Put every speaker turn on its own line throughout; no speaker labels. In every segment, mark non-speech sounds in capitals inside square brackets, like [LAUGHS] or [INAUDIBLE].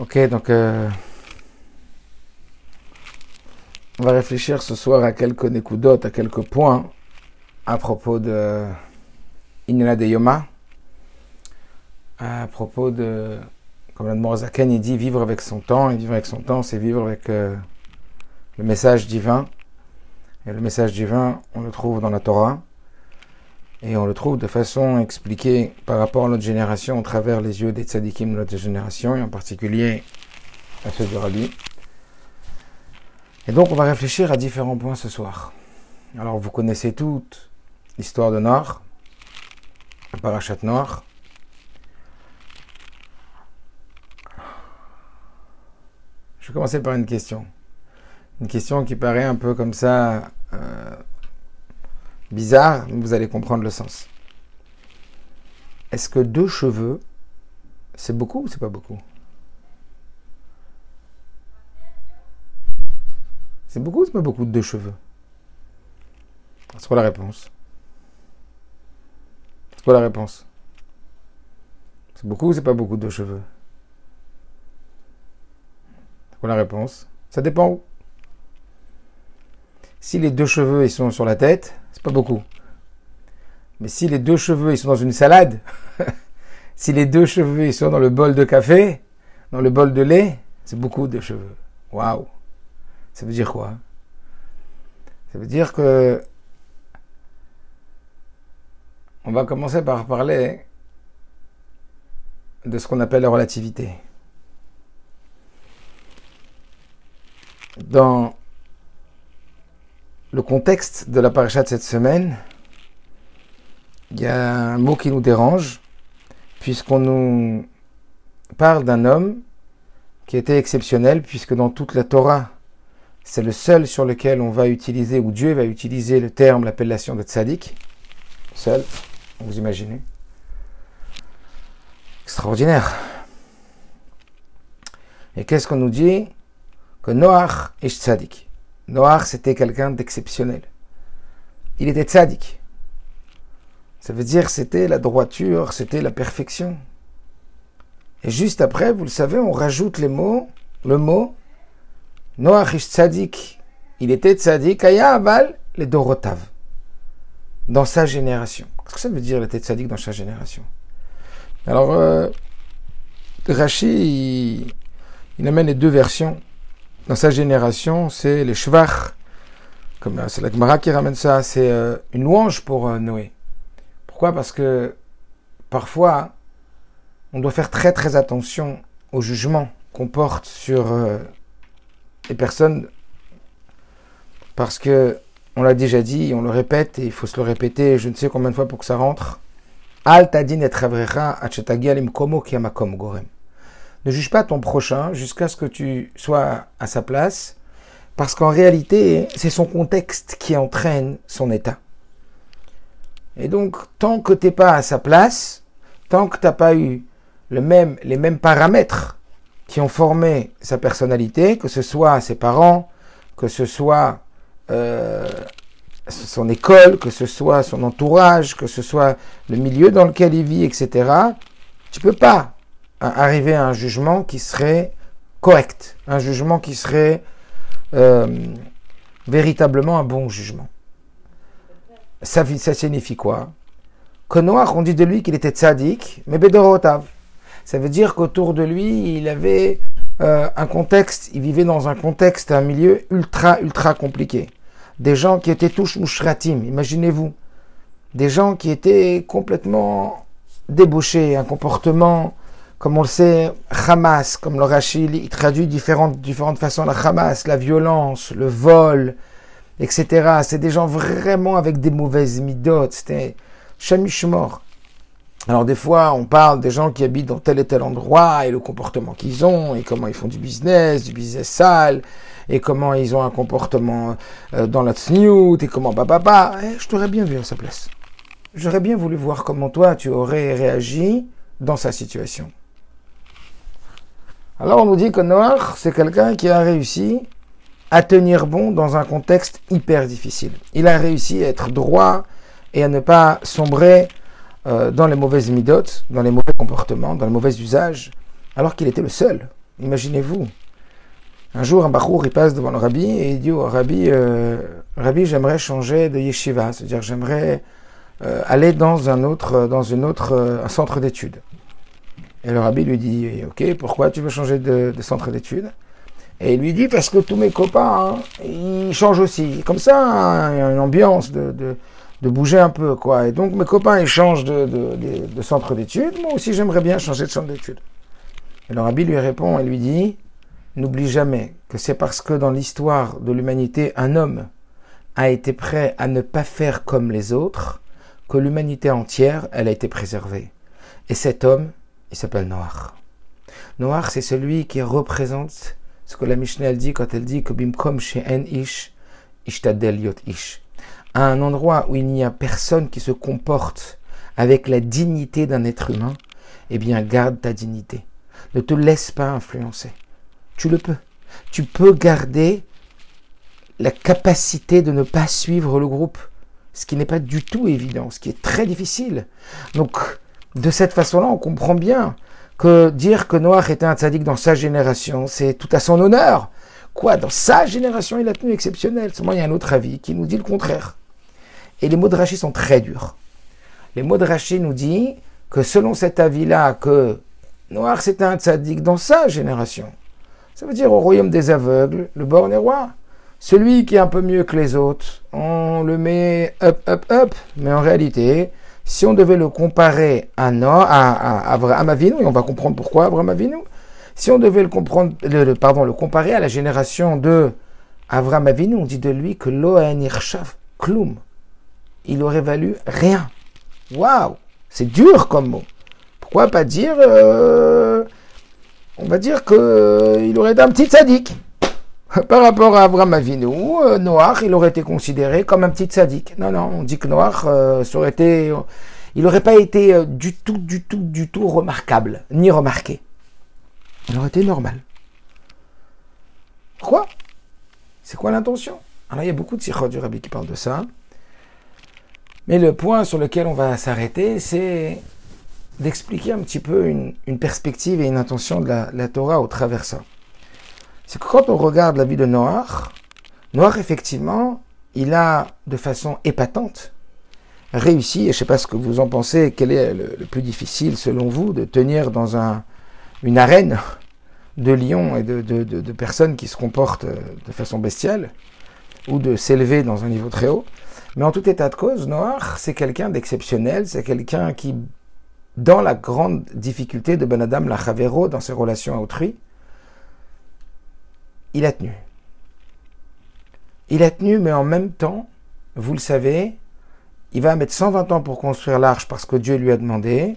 Ok, donc euh, on va réfléchir ce soir à quelques nécoudotes, à quelques points à propos de Inela de Yoma, à propos de, comme l'Admor Zaken il dit, vivre avec son temps, et vivre avec son temps, c'est vivre avec euh, le message divin. Et le message divin, on le trouve dans la Torah. Et on le trouve de façon expliquée par rapport à notre génération, au travers les yeux des tzadikim de notre génération, et en particulier à ceux du Rabbi. Et donc on va réfléchir à différents points ce soir. Alors vous connaissez toute l'histoire de Noir, le parachat Noir. Je vais commencer par une question. Une question qui paraît un peu comme ça... Euh, Bizarre, vous allez comprendre le sens. Est-ce que deux cheveux, c'est beaucoup ou c'est pas beaucoup? C'est beaucoup ou c'est pas beaucoup de deux cheveux? C'est quoi la réponse? C'est quoi la réponse? C'est beaucoup ou c'est pas beaucoup de deux cheveux? C'est quoi la réponse? Ça dépend où. Si les deux cheveux sont sur la tête, c'est pas beaucoup. Mais si les deux cheveux ils sont dans une salade, [LAUGHS] si les deux cheveux ils sont dans le bol de café, dans le bol de lait, c'est beaucoup de cheveux. Waouh Ça veut dire quoi? Ça veut dire que on va commencer par parler de ce qu'on appelle la relativité. Dans le contexte de la paracha de cette semaine, il y a un mot qui nous dérange, puisqu'on nous parle d'un homme qui était exceptionnel, puisque dans toute la Torah, c'est le seul sur lequel on va utiliser, ou Dieu va utiliser le terme, l'appellation de tzaddik. Seul, vous imaginez. Extraordinaire. Et qu'est-ce qu'on nous dit? Que Noach est tzaddik. Noir, c'était quelqu'un d'exceptionnel. Il était tzaddik. Ça veut dire c'était la droiture, c'était la perfection. Et juste après, vous le savez, on rajoute les mots, le mot Noach ish tzaddik. Il était tzaddik, aya aval, les dorotav. Dans sa génération. Qu'est-ce que ça veut dire, il était tzaddik dans sa génération? Alors, euh, Rashi, il amène les deux versions dans sa génération, c'est les shvach, comme c'est la Gemara qui ramène ça, c'est euh, une louange pour euh, Noé. Pourquoi? Parce que parfois, on doit faire très très attention au jugement qu'on porte sur euh, les personnes, parce que on l'a déjà dit, on le répète, et il faut se le répéter je ne sais combien de fois pour que ça rentre. Al tadin et gorem. Ne juge pas ton prochain jusqu'à ce que tu sois à sa place, parce qu'en réalité, c'est son contexte qui entraîne son état. Et donc, tant que tu n'es pas à sa place, tant que tu n'as pas eu les mêmes paramètres qui ont formé sa personnalité, que ce soit ses parents, que ce soit euh, son école, que ce soit son entourage, que ce soit le milieu dans lequel il vit, etc., tu peux pas arriver à un jugement qui serait correct, un jugement qui serait euh, véritablement un bon jugement. Ça, signifie quoi? Que on dit de lui qu'il était tzaddik, mais bedorotav. Ça veut dire qu'autour de lui, il avait euh, un contexte, il vivait dans un contexte, un milieu ultra, ultra compliqué. Des gens qui étaient tous mouchratim, imaginez-vous. Des gens qui étaient complètement débauchés, un comportement comme on le sait, Hamas, comme le Rachid, il traduit différentes, différentes façons la Hamas, la violence, le vol, etc. C'est des gens vraiment avec des mauvaises midotes. C'était chamichmor. Alors des fois, on parle des gens qui habitent dans tel et tel endroit et le comportement qu'ils ont et comment ils font du business, du business sale et comment ils ont un comportement euh, dans la tsniout et comment bah bah bah. Eh, je t'aurais bien vu à sa place. J'aurais bien voulu voir comment toi tu aurais réagi dans sa situation. Alors on nous dit que Noach, c'est quelqu'un qui a réussi à tenir bon dans un contexte hyper difficile. Il a réussi à être droit et à ne pas sombrer euh, dans les mauvaises midotes, dans les mauvais comportements, dans les mauvais usages, alors qu'il était le seul. Imaginez-vous. Un jour, un bachour, il passe devant le rabbi et il dit au rabbi, euh, rabbi, j'aimerais changer de yeshiva, c'est-à-dire j'aimerais euh, aller dans un autre, dans une autre, euh, centre d'études. Et le rabbi lui dit, ok, pourquoi tu veux changer de, centre d'études? Et il lui dit, parce que tous mes copains, hein, ils changent aussi. Comme ça, hein, il y a une ambiance de, bouger un peu, quoi. Et donc mes copains, ils changent de, de centre d'études. Moi aussi, j'aimerais bien changer de centre d'études. Et le rabbi lui répond et lui dit, n'oublie jamais que c'est parce que dans l'histoire de l'humanité, un homme a été prêt à ne pas faire comme les autres, que l'humanité entière, elle a été préservée. Et cet homme, il s'appelle Noach. Noach, c'est celui qui représente ce que la Mishnah dit quand elle dit que bimkom she'en ish, ishtadel yot ish. À un endroit où il n'y a personne qui se comporte avec la dignité d'un être humain, eh bien garde ta dignité. Ne te laisse pas influencer. Tu le peux. Tu peux garder la capacité de ne pas suivre le groupe, ce qui n'est pas du tout évident, ce qui est très difficile. Donc, de cette façon-là, on comprend bien que dire que Noach était un tzaddik dans sa génération, c'est tout à son honneur. Quoi Dans sa génération, il a tenu exceptionnel. Seulement, il y a un autre avis qui nous dit le contraire. Et les mots de Rachid sont très durs. Les mots de Rachid nous disent que selon cet avis-là, que Noir, c'était un tzaddik dans sa génération. Ça veut dire au royaume des aveugles, le borné roi. Celui qui est un peu mieux que les autres, on le met up, up, up. Mais en réalité, si on devait le comparer à, Noah, à, Abraham Avinu, et on va comprendre pourquoi Abraham Avinu, si on devait le, comprendre, le, pardon, le comparer à la génération de Abraham Avinu, on dit de lui que Lohan Irshav Klum. Il aurait valu rien. Waouh! C'est dur comme mot. Pourquoi pas dire, euh, on va dire qu'il euh, aurait été un petit sadique. [LAUGHS] Par rapport à Abraham Avinu, euh, Noir, il aurait été considéré comme un petit sadique. Non, non, on dit que Noir, ça aurait été, il n'aurait pas été du tout, du tout, du tout remarquable, ni remarqué. Il aurait été normal. Pourquoi? C'est quoi l'intention? Alors il y a beaucoup de sikhot du rabbi qui parlent de ça. Mais le point sur lequel on va s'arrêter, c'est d'expliquer un petit peu une, perspective et une intention de la, Torah au travers ça. C'est que quand on regarde la vie de Noach, Noach, effectivement, il a, de façon épatante, réussi, et je ne sais pas ce que vous en pensez, quel est le, plus difficile selon vous, de tenir dans un, une arène de lions et de, de, personnes qui se comportent de façon bestiale, ou de s'élever dans un niveau très haut. Mais en tout état de cause, Noach, c'est quelqu'un d'exceptionnel, c'est quelqu'un qui dans la grande difficulté de Ben Adam Lachavero dans ses relations à autrui, il a tenu. Il a tenu, mais en même temps, vous le savez, il va mettre 120 ans pour construire l'arche parce que Dieu lui a demandé,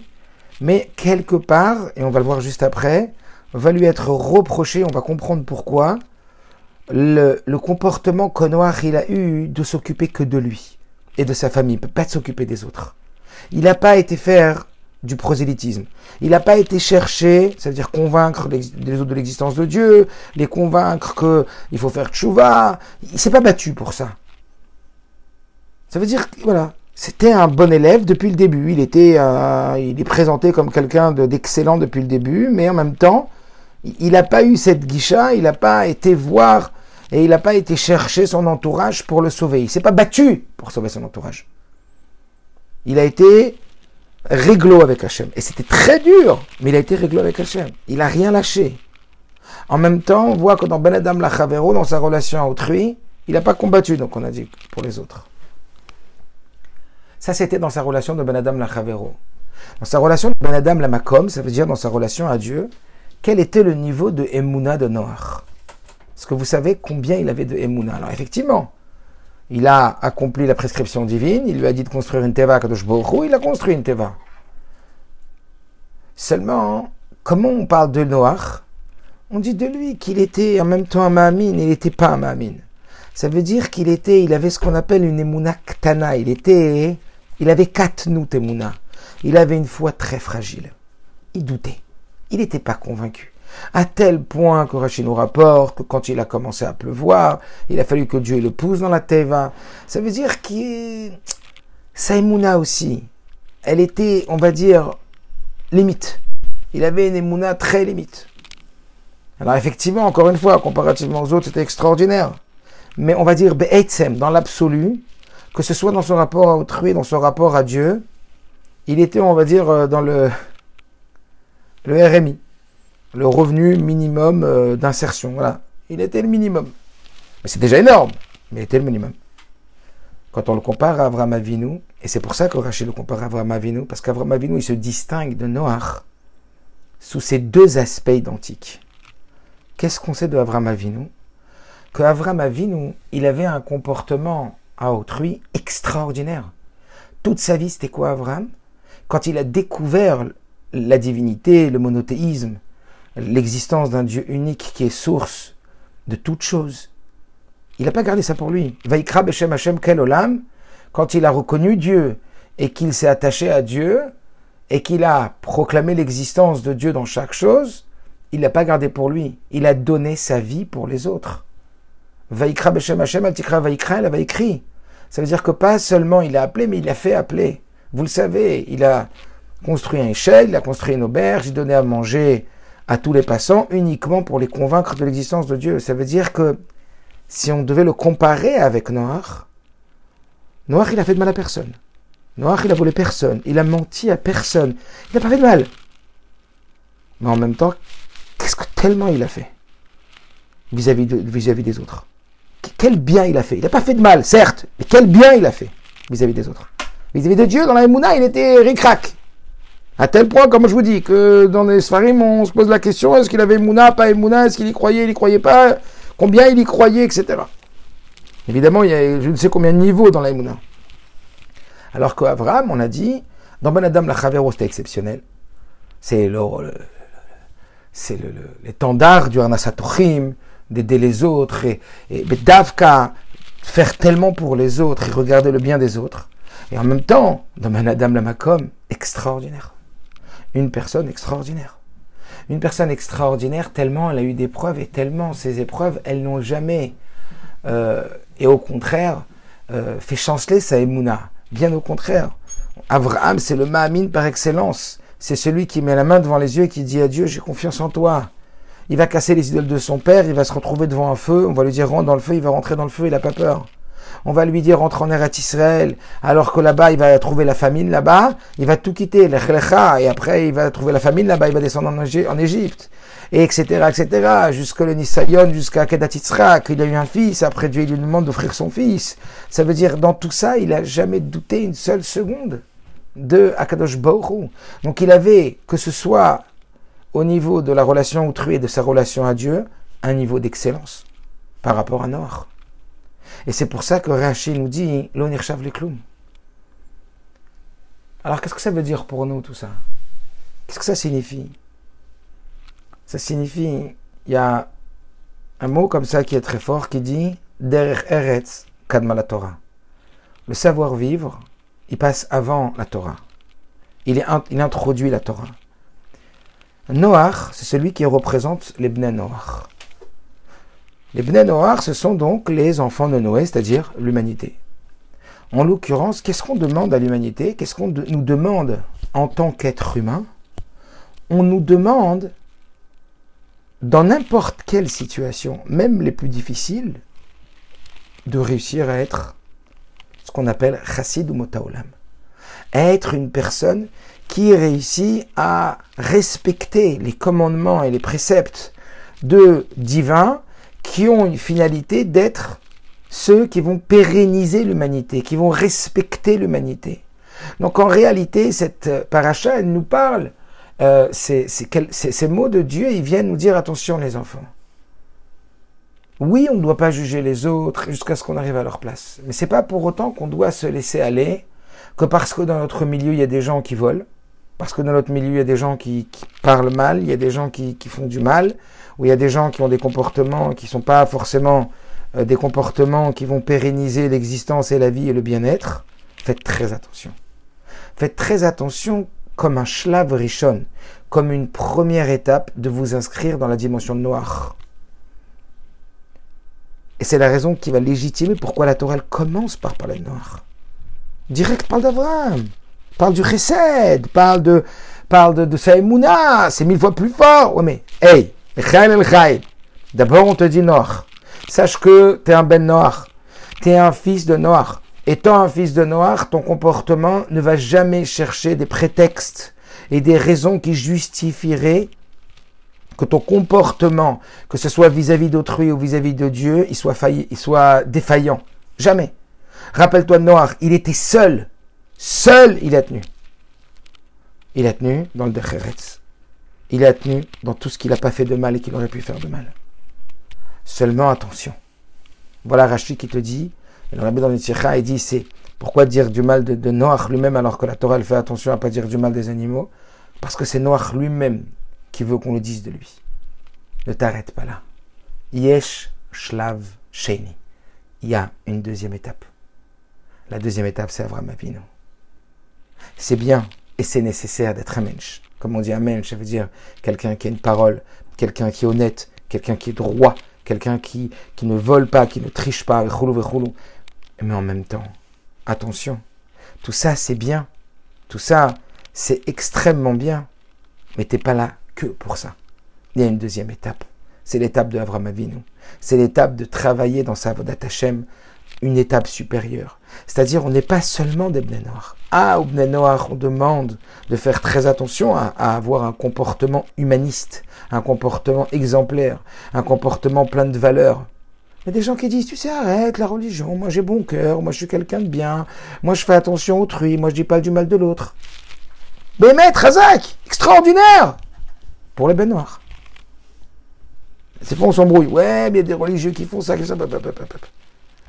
mais quelque part, et on va le voir juste après, va lui être reproché, on va comprendre pourquoi, le, comportement qu'Onoir il a eu de s'occuper que de lui et de sa famille, pas de s'occuper des autres. Il n'a pas été faire du prosélytisme. Il n'a pas été cherché, c'est-à-dire convaincre les, autres de l'existence de Dieu, les convaincre qu'il faut faire tchouva. Il s'est pas battu pour ça. Ça veut dire, voilà, c'était un bon élève depuis le début. Il était, euh, il est présenté comme quelqu'un d'excellent depuis le début, mais en même temps, il n'a pas eu cette guicha, il n'a pas été voir et il n'a pas été chercher son entourage pour le sauver. Il s'est pas battu pour sauver son entourage. Il a été réglo avec Hachem. Et c'était très dur, mais il a été réglo avec Hachem. Il n'a rien lâché. En même temps, on voit que dans Ben Adam Lachavero, dans sa relation à autrui, il n'a pas combattu, donc on a dit, pour les autres. Ça, c'était dans sa relation de Ben Adam Lachavero. Dans sa relation de Ben Adam Lamakom, ça veut dire dans sa relation à Dieu, quel était le niveau de Emouna de Noach? Est-ce que vous savez combien il avait de Emouna? Alors effectivement, il a accompli la prescription divine, il lui a dit de construire une teva Kadosh il a construit une teva. Seulement, comment on parle de Noach? On dit de lui qu'il était en même temps un Mahamine, il n'était pas un Mahamine. Ça veut dire qu'il était, il avait ce qu'on appelle une Emouna Ktana, il était, il avait quatre nous Emouna. Il avait une foi très fragile. Il doutait. Il n'était pas convaincu. À tel point que Rachid nous rapporte que quand il a commencé à pleuvoir, il a fallu que Dieu le pousse dans la teva. Ça veut dire qu'il Saïmouna aussi, elle était, on va dire, limite. Il avait une émouna très limite. Alors effectivement, encore une fois, comparativement aux autres, c'était extraordinaire. Mais on va dire Be'etzem, dans l'absolu, que ce soit dans son rapport à autrui, dans son rapport à Dieu, il était, on va dire, euh, dans le, le RMI, le revenu minimum euh, d'insertion. Voilà. Il était le minimum. Mais c'est déjà énorme, mais il était le minimum. Quand on le compare à Avram Avinu, et c'est pour ça que Rachid le compare à Avram Avinu, parce qu'Avram Avinu, il se distingue de Noach sous ces deux aspects identiques. Qu'est-ce qu'on sait de Avram Avinu? Que Avram Avinu, il avait un comportement à autrui extraordinaire. Toute sa vie, c'était quoi Avram? Quand il a découvert la divinité, le monothéisme, l'existence d'un Dieu unique qui est source de toutes choses, il n'a pas gardé ça pour lui. Vaikra Beshem Hashem Kelolam, quand il a reconnu Dieu et qu'il s'est attaché à Dieu et qu'il a proclamé l'existence de Dieu dans chaque chose, il l'a pas gardé pour lui. Il a donné sa vie pour les autres. Vaikra Beshem Hashem, Altikra Vaikra, il avait écrit. Ça veut dire que pas seulement il a appelé, mais il a fait appeler. Vous le savez, il a construit un échelle, il a construit une auberge, il donnait à manger à tous les passants uniquement pour les convaincre de l'existence de Dieu. Ça veut dire que si on devait le comparer avec Noach, Noach il a fait de mal à personne. Noach il a volé personne, il a menti à personne, il n'a pas fait de mal. Mais en même temps, qu'est-ce que tellement il a fait vis-à-vis vis -vis des autres? Quel bien il a fait? Il n'a pas fait de mal, certes, mais quel bien il a fait vis-à-vis des autres? Vis-à-vis de Dieu, dans la Emouna, il était ricrac. À tel point, comme je vous dis, que dans les Sfarim, on se pose la question est-ce qu'il avait Emouna, pas Emouna Est-ce qu'il y croyait, il y croyait pas Combien il y croyait, etc. Évidemment, il y a je ne sais combien de niveaux dans la Emouna. Alors qu'Abraham, on a dit, dans Ben Adam, la Chavero, c'était exceptionnel. C'est le, c'est l'étendard du Arnasatochim, d'aider les autres, et, et Davka, faire tellement pour les autres et regarder le bien des autres. Et en même temps, dans Adam Lamakom, extraordinaire. Une personne extraordinaire. Une personne extraordinaire tellement elle a eu des preuves et tellement ces épreuves, elles n'ont jamais, euh, et au contraire, euh, fait chanceler sa émouna. Bien au contraire. Abraham, c'est le Mahamine par excellence. C'est celui qui met la main devant les yeux et qui dit à Dieu, j'ai confiance en toi il va casser les idoles de son père, il va se retrouver devant un feu, on va lui dire rentre dans le feu, il va rentrer dans le feu, il n'a pas peur. On va lui dire rentre en Eretz Israël, alors que là-bas il va trouver la famine là-bas, il va tout quitter, et après il va trouver la famine là-bas, il va descendre en Égypte, et etc., etc., jusqu'à le Nisayon, jusqu'à Kedat qu'il a eu un fils, après Dieu lui demande d'offrir son fils. Ça veut dire, dans tout ça, il n'a jamais douté une seule seconde de Akadosh Baruch Donc il avait, que ce soit au niveau de la relation autrui et de sa relation à Dieu, un niveau d'excellence par rapport à Noach. Et c'est pour ça que Rachid nous dit l'onirshav les Alors qu'est-ce que ça veut dire pour nous tout ça? Qu'est-ce que ça signifie? Ça signifie, il y a un mot comme ça qui est très fort qui dit Der Eretz Kadma la Torah. Le savoir-vivre, il passe avant la Torah. Il, est, il introduit la Torah. Noach, c'est celui qui représente les Bnei Noach. Les Bnei Noach, ce sont donc les enfants de Noé, c'est-à-dire l'humanité. En l'occurrence, qu'est-ce qu'on demande à l'humanité? Qu'est-ce qu'on nous demande en tant qu'être humain? On nous demande, dans n'importe quelle situation, même les plus difficiles, de réussir à être ce qu'on appelle chassid ou motaolam. Être une personne qui réussit à respecter les commandements et les préceptes de divins qui ont une finalité d'être ceux qui vont pérenniser l'humanité, qui vont respecter l'humanité. Donc en réalité, cette paracha, elle nous parle, euh, ces, ces mots de Dieu, ils viennent nous dire attention les enfants. Oui, on ne doit pas juger les autres jusqu'à ce qu'on arrive à leur place. Mais c'est pas pour autant qu'on doit se laisser aller que parce que dans notre milieu, il y a des gens qui volent, parce que dans notre milieu, il y a des gens qui, parlent mal, il y a des gens qui, font du mal, ou il y a des gens qui ont des comportements qui ne sont pas forcément euh, des comportements qui vont pérenniser l'existence et la vie et le bien-être. Faites très attention. Faites très attention comme un shlav comme une première étape de vous inscrire dans la dimension noire. Et c'est la raison qui va légitimer pourquoi la Torah commence par parler de noir. Direct parle d'Abraham parle du chesed, parle de, parle de, de c'est mille fois plus fort. Ouais, mais, hey, D'abord, on te dit Noach. Sache que tu es un ben Noach. Tu es un fils de Noach. Étant un fils de Noach, ton comportement ne va jamais chercher des prétextes et des raisons qui justifieraient que ton comportement, que ce soit vis-à-vis d'autrui ou vis-à-vis de Dieu, il soit, failli, il soit défaillant. Jamais. Rappelle-toi de Noach, il était seul. Seul, il a tenu. Il a tenu dans le Decheretz. Il a tenu dans tout ce qu'il n'a pas fait de mal et qu'il aurait pu faire de mal. Seulement attention. Voilà Rachid qui te dit, et le dans le Tircha, il dit c'est pourquoi dire du mal de, Noach lui-même alors que la Torah fait attention à pas dire du mal des animaux? Parce que c'est Noach lui-même qui veut qu'on le dise de lui. Ne t'arrête pas là. Yesh Shlav Sheni. Il y a une deuxième étape. La deuxième étape, c'est Avram Avinu. C'est bien et c'est nécessaire d'être un mensch. Comme on dit un mensch, ça veut dire quelqu'un qui a une parole, quelqu'un qui est honnête, quelqu'un qui est droit, quelqu'un qui, qui ne vole pas, qui ne triche pas, mais en même temps, attention, tout ça c'est bien, tout ça c'est extrêmement bien, mais t'es pas là que pour ça. Il y a une deuxième étape, c'est l'étape de Avram Avinu, c'est l'étape de travailler dans sa Vodat Hashem, une étape supérieure. C'est-à-dire, on n'est pas seulement des Bnei Noirs. Ah, au Bnei Noirs, on demande de faire très attention à, avoir un comportement humaniste, un comportement exemplaire, un comportement plein de valeurs. Il y a des gens qui disent, tu sais, arrête la religion, moi j'ai bon cœur, moi je suis quelqu'un de bien, moi je fais attention au autrui, moi je dis pas du mal de l'autre. Bémet, Razak, extraordinaire Pour les Ben C'est pas on s'embrouille. Ouais, mais il y a des religieux qui font ça, qui ça.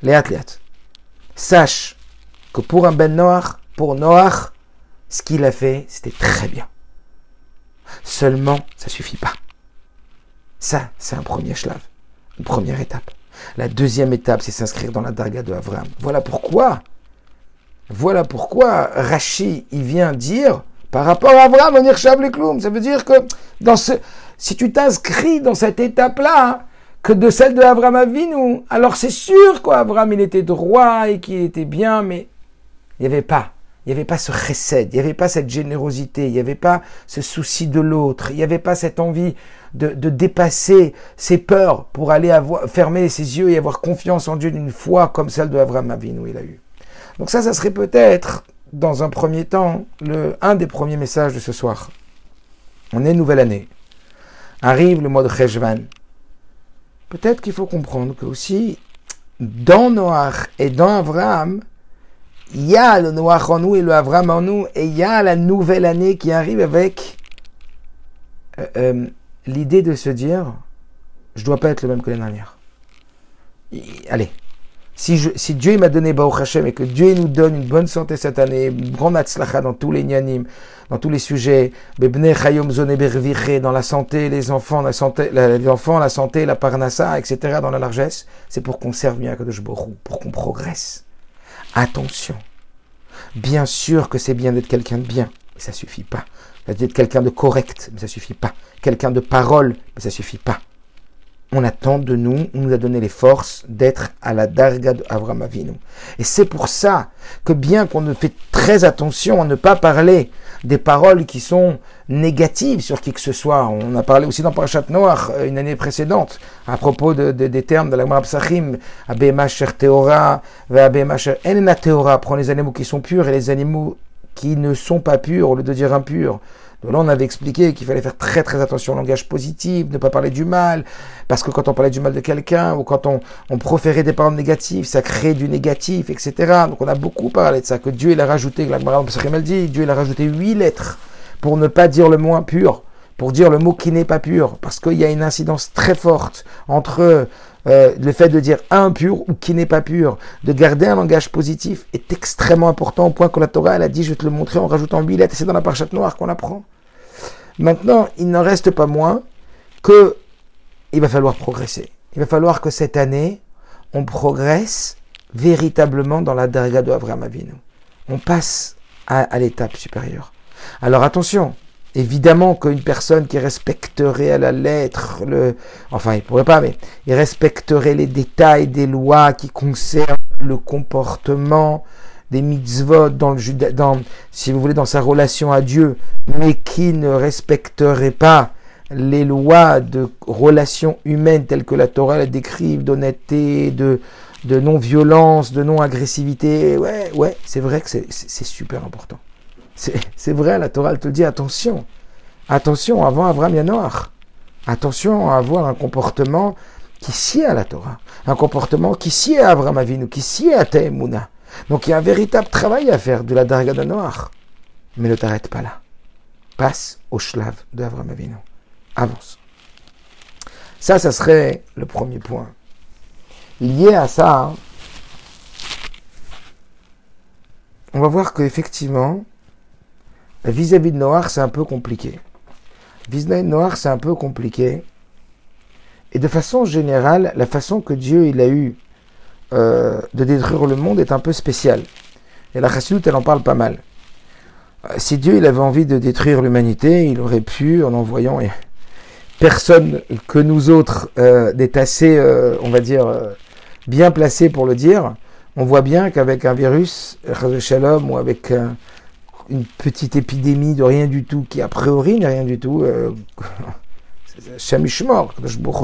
Les athlètes. Sache que pour un Ben Noach, pour Noach, ce qu'il a fait, c'était très bien. Seulement, ça suffit pas. Ça, c'est un premier schlave, une première étape. La deuxième étape, c'est s'inscrire dans la darga de Avram. Voilà pourquoi, voilà pourquoi Rashi, il vient dire, par rapport à Avram, on y Ça veut dire que dans ce, si tu t'inscris dans cette étape-là, que de celle de Avram Avinu, alors c'est sûr qu'Avram, il était droit et qu'il était bien, mais il n'y avait pas. Il n'y avait pas ce recède, il n'y avait pas cette générosité, il n'y avait pas ce souci de l'autre, il n'y avait pas cette envie de, dépasser ses peurs pour aller fermer ses yeux et avoir confiance en Dieu d'une foi comme celle de Avram Avinu il a eu. Donc ça, ça serait peut-être, dans un premier temps, le, un des premiers messages de ce soir. On est nouvelle année. Arrive le mois de Cheshvan. Peut-être qu'il faut comprendre que aussi, dans Noach et dans Avram, il y a le Noach en nous et le Avram en nous, et il y a la nouvelle année qui arrive avec euh, euh, l'idée de se dire, je dois pas être le même que l'année dernière. allez, si, je, si Dieu m'a donné Baruch Hashem et que Dieu nous donne une bonne santé cette année, une grande dans tous les nyanim, dans tous les sujets, dans la santé, les enfants, la santé, les enfants, la santé, la parnassa, etc., dans la largesse, c'est pour qu'on serve bien Kadosh pour qu'on progresse. Attention. Bien sûr que c'est bien d'être quelqu'un de bien, mais ça suffit pas. D'être quelqu'un de correct, mais ça suffit pas. Quelqu'un de parole, mais ça suffit pas. On attend de nous, on nous a donné les forces d'être à la darga d'Avram Avinu. Et c'est pour ça que bien qu'on ne fait très attention à ne pas parler des paroles qui sont négatives sur qui que ce soit. On a parlé aussi dans Parashat Noach euh, une année précédente à propos de, des termes de la Gemara Psachim, Abema Sher Teora, Abema Sher Enena Teora, prend les animaux qui sont purs et les animaux qui ne sont pas purs au lieu de dire impurs. Là, on avait expliqué qu'il fallait faire très très attention au langage positif, ne pas parler du mal, parce que quand on parlait du mal de quelqu'un, ou quand on, on proférait des paroles négatives, ça crée du négatif, etc. Donc on a beaucoup parlé de ça, que Dieu il a rajouté, la dit, Dieu il a rajouté huit lettres pour ne pas dire le mot impur, pour dire le mot qui n'est pas pur, parce qu'il y a une incidence très forte entre euh, le fait de dire impur ou qui n'est pas pur, de garder un langage positif est extrêmement important au point que la Torah elle a dit, je vais te le montrer en rajoutant huit lettres, et c'est dans la parchate noire qu'on apprend. Maintenant, il n'en reste pas moins que il va falloir progresser. Il va falloir que cette année, on progresse véritablement dans la darga de Avraham Avinu. On passe à, l'étape supérieure. Alors attention, évidemment qu'une personne qui respecterait à la lettre le, enfin il pourrait pas, mais il respecterait les détails des lois qui concernent le comportement des mitzvot dans le dans, si vous voulez, dans sa relation à Dieu, mais qui ne respecterait pas les lois de relations humaines telles que la Torah la décrive, d'honnêteté, de, de non-violence, de non-agressivité, ouais, ouais, c'est vrai que c'est super important. C'est vrai, la Torah te dit attention, attention avant Abraham Yanoach. Attention à avoir un comportement qui sied à la Torah, un comportement qui sied à Abraham Avinu, qui sied à Taemuna. Donc il y a un véritable travail à faire de la Darga Noach. Mais ne t'arrête pas là. Passe au shlav de Avinu. Avance. Ça, ça serait le premier point. Lié à ça, on va voir qu'effectivement, vis-à-vis de Noir, c'est un peu compliqué. Vis-à-vis de Noir, c'est un peu compliqué. Et de façon générale, la façon que Dieu il a eu euh, de détruire le monde est un peu spéciale. Et la Chassidoute, elle en parle pas mal. Euh, si Dieu il avait envie de détruire l'humanité, il aurait pu, en envoyant [LAUGHS] personne que nous autres euh, assez, euh, on va dire, bien placés pour le dire, on voit bien qu'avec un virus, Shalom, ou avec une petite épidémie de rien du tout, qui a priori n'est rien du tout, euh, [LAUGHS] Shamishmor,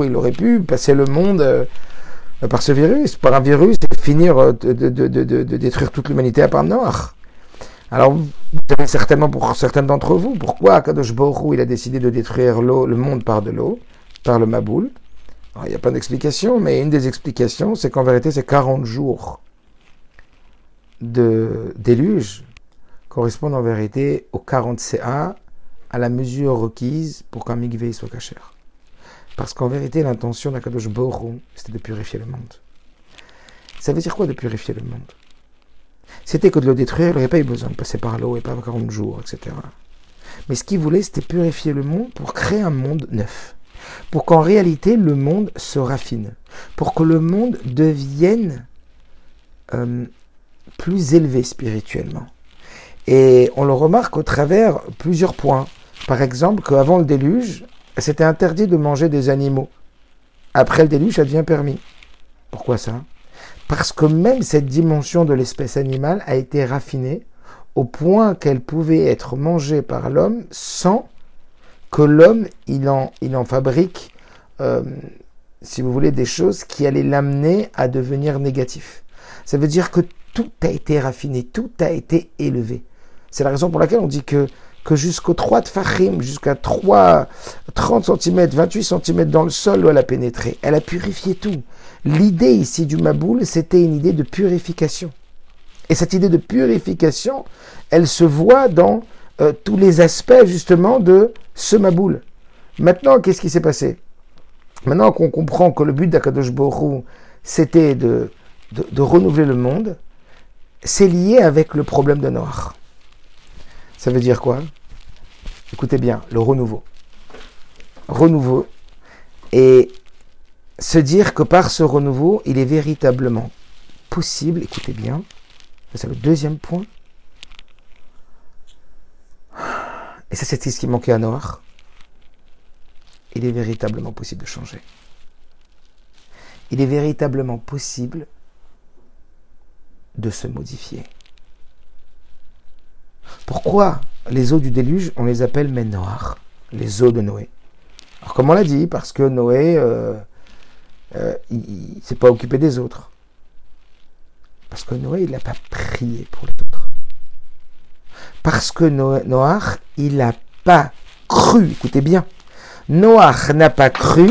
il aurait pu passer le monde par ce virus, par un virus, et finir euh, de, détruire toute l'humanité à part Noir. Alors, vous savez certainement pour certains d'entre vous, pourquoi Kadosh Borou, il a décidé de détruire le monde par de l'eau, par le Maboul. il n'y a pas d'explication, mais une des explications, c'est qu'en vérité, c'est 40 jours de déluge correspondent en vérité aux 40 CA, à la mesure requise pour qu'un migvé soit caché. Parce qu'en vérité, l'intention d'Akadosh Borou, c'était de purifier le monde. Ça veut dire quoi de purifier le monde? C'était que de le détruire, il n'aurait pas eu besoin de passer par l'eau et pas 40 jours, etc. Mais ce qu'il voulait, c'était purifier le monde pour créer un monde neuf. Pour qu'en réalité, le monde se raffine. Pour que le monde devienne euh, plus élevé spirituellement. Et on le remarque au travers plusieurs points. Par exemple, qu'avant le déluge, c'était interdit de manger des animaux. Après le déluge, ça devient permis. Pourquoi ça? Parce que même cette dimension de l'espèce animale a été raffinée au point qu'elle pouvait être mangée par l'homme sans que l'homme il en, fabrique, euh, si vous voulez, des choses qui allaient l'amener à devenir négatif. Ça veut dire que tout a été raffiné, tout a été élevé. C'est la raison pour laquelle on dit que, que jusqu'aux 3 Fahim, jusqu'à 3, 30 cm, 28 cm dans le sol, elle a pénétré. Elle a purifié tout. L'idée ici du Maboul, c'était une idée de purification. Et cette idée de purification, elle se voit dans euh, tous les aspects justement de ce Maboul. Maintenant, qu'est-ce qui s'est passé? Maintenant qu'on comprend que le but d'Akadosh Borou, c'était de, de, de renouveler le monde, c'est lié avec le problème de Noir. Ça veut dire quoi? Écoutez bien, le renouveau. Renouveau. Et se dire que par ce renouveau, il est véritablement possible, écoutez bien, c'est le deuxième point. Et ça, c'était ce qui manquait à Noir. Il est véritablement possible de changer. Il est véritablement possible de se modifier. Pourquoi les eaux du déluge, on les appelle Ménoir, les eaux de Noé? Alors, comme on l'a dit, parce que Noé, euh, euh, il ne s'est pas occupé des autres. Parce que Noé, il n'a pas prié pour les autres. Parce que Noach, il n'a pas cru, écoutez bien, Noach n'a pas cru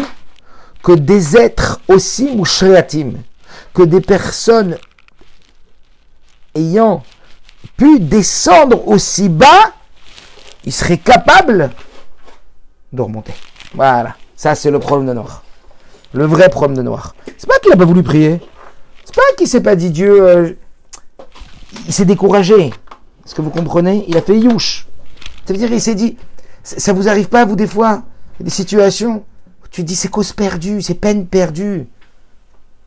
que des êtres aussi mouchréatim, que des personnes ayant pu descendre aussi bas, il serait capable de remonter. Voilà. Ça, c'est le problème de Noir. Le vrai problème de Noir. C'est pas qu'il n'a pas voulu prier. C'est pas qu'il s'est pas dit Dieu. Euh, il s'est découragé. Est-ce que vous comprenez? Il a fait youch. Ça veut dire il s'est dit ça vous arrive pas, vous, des fois Des situations où tu dis c'est cause perdue, c'est peine perdue.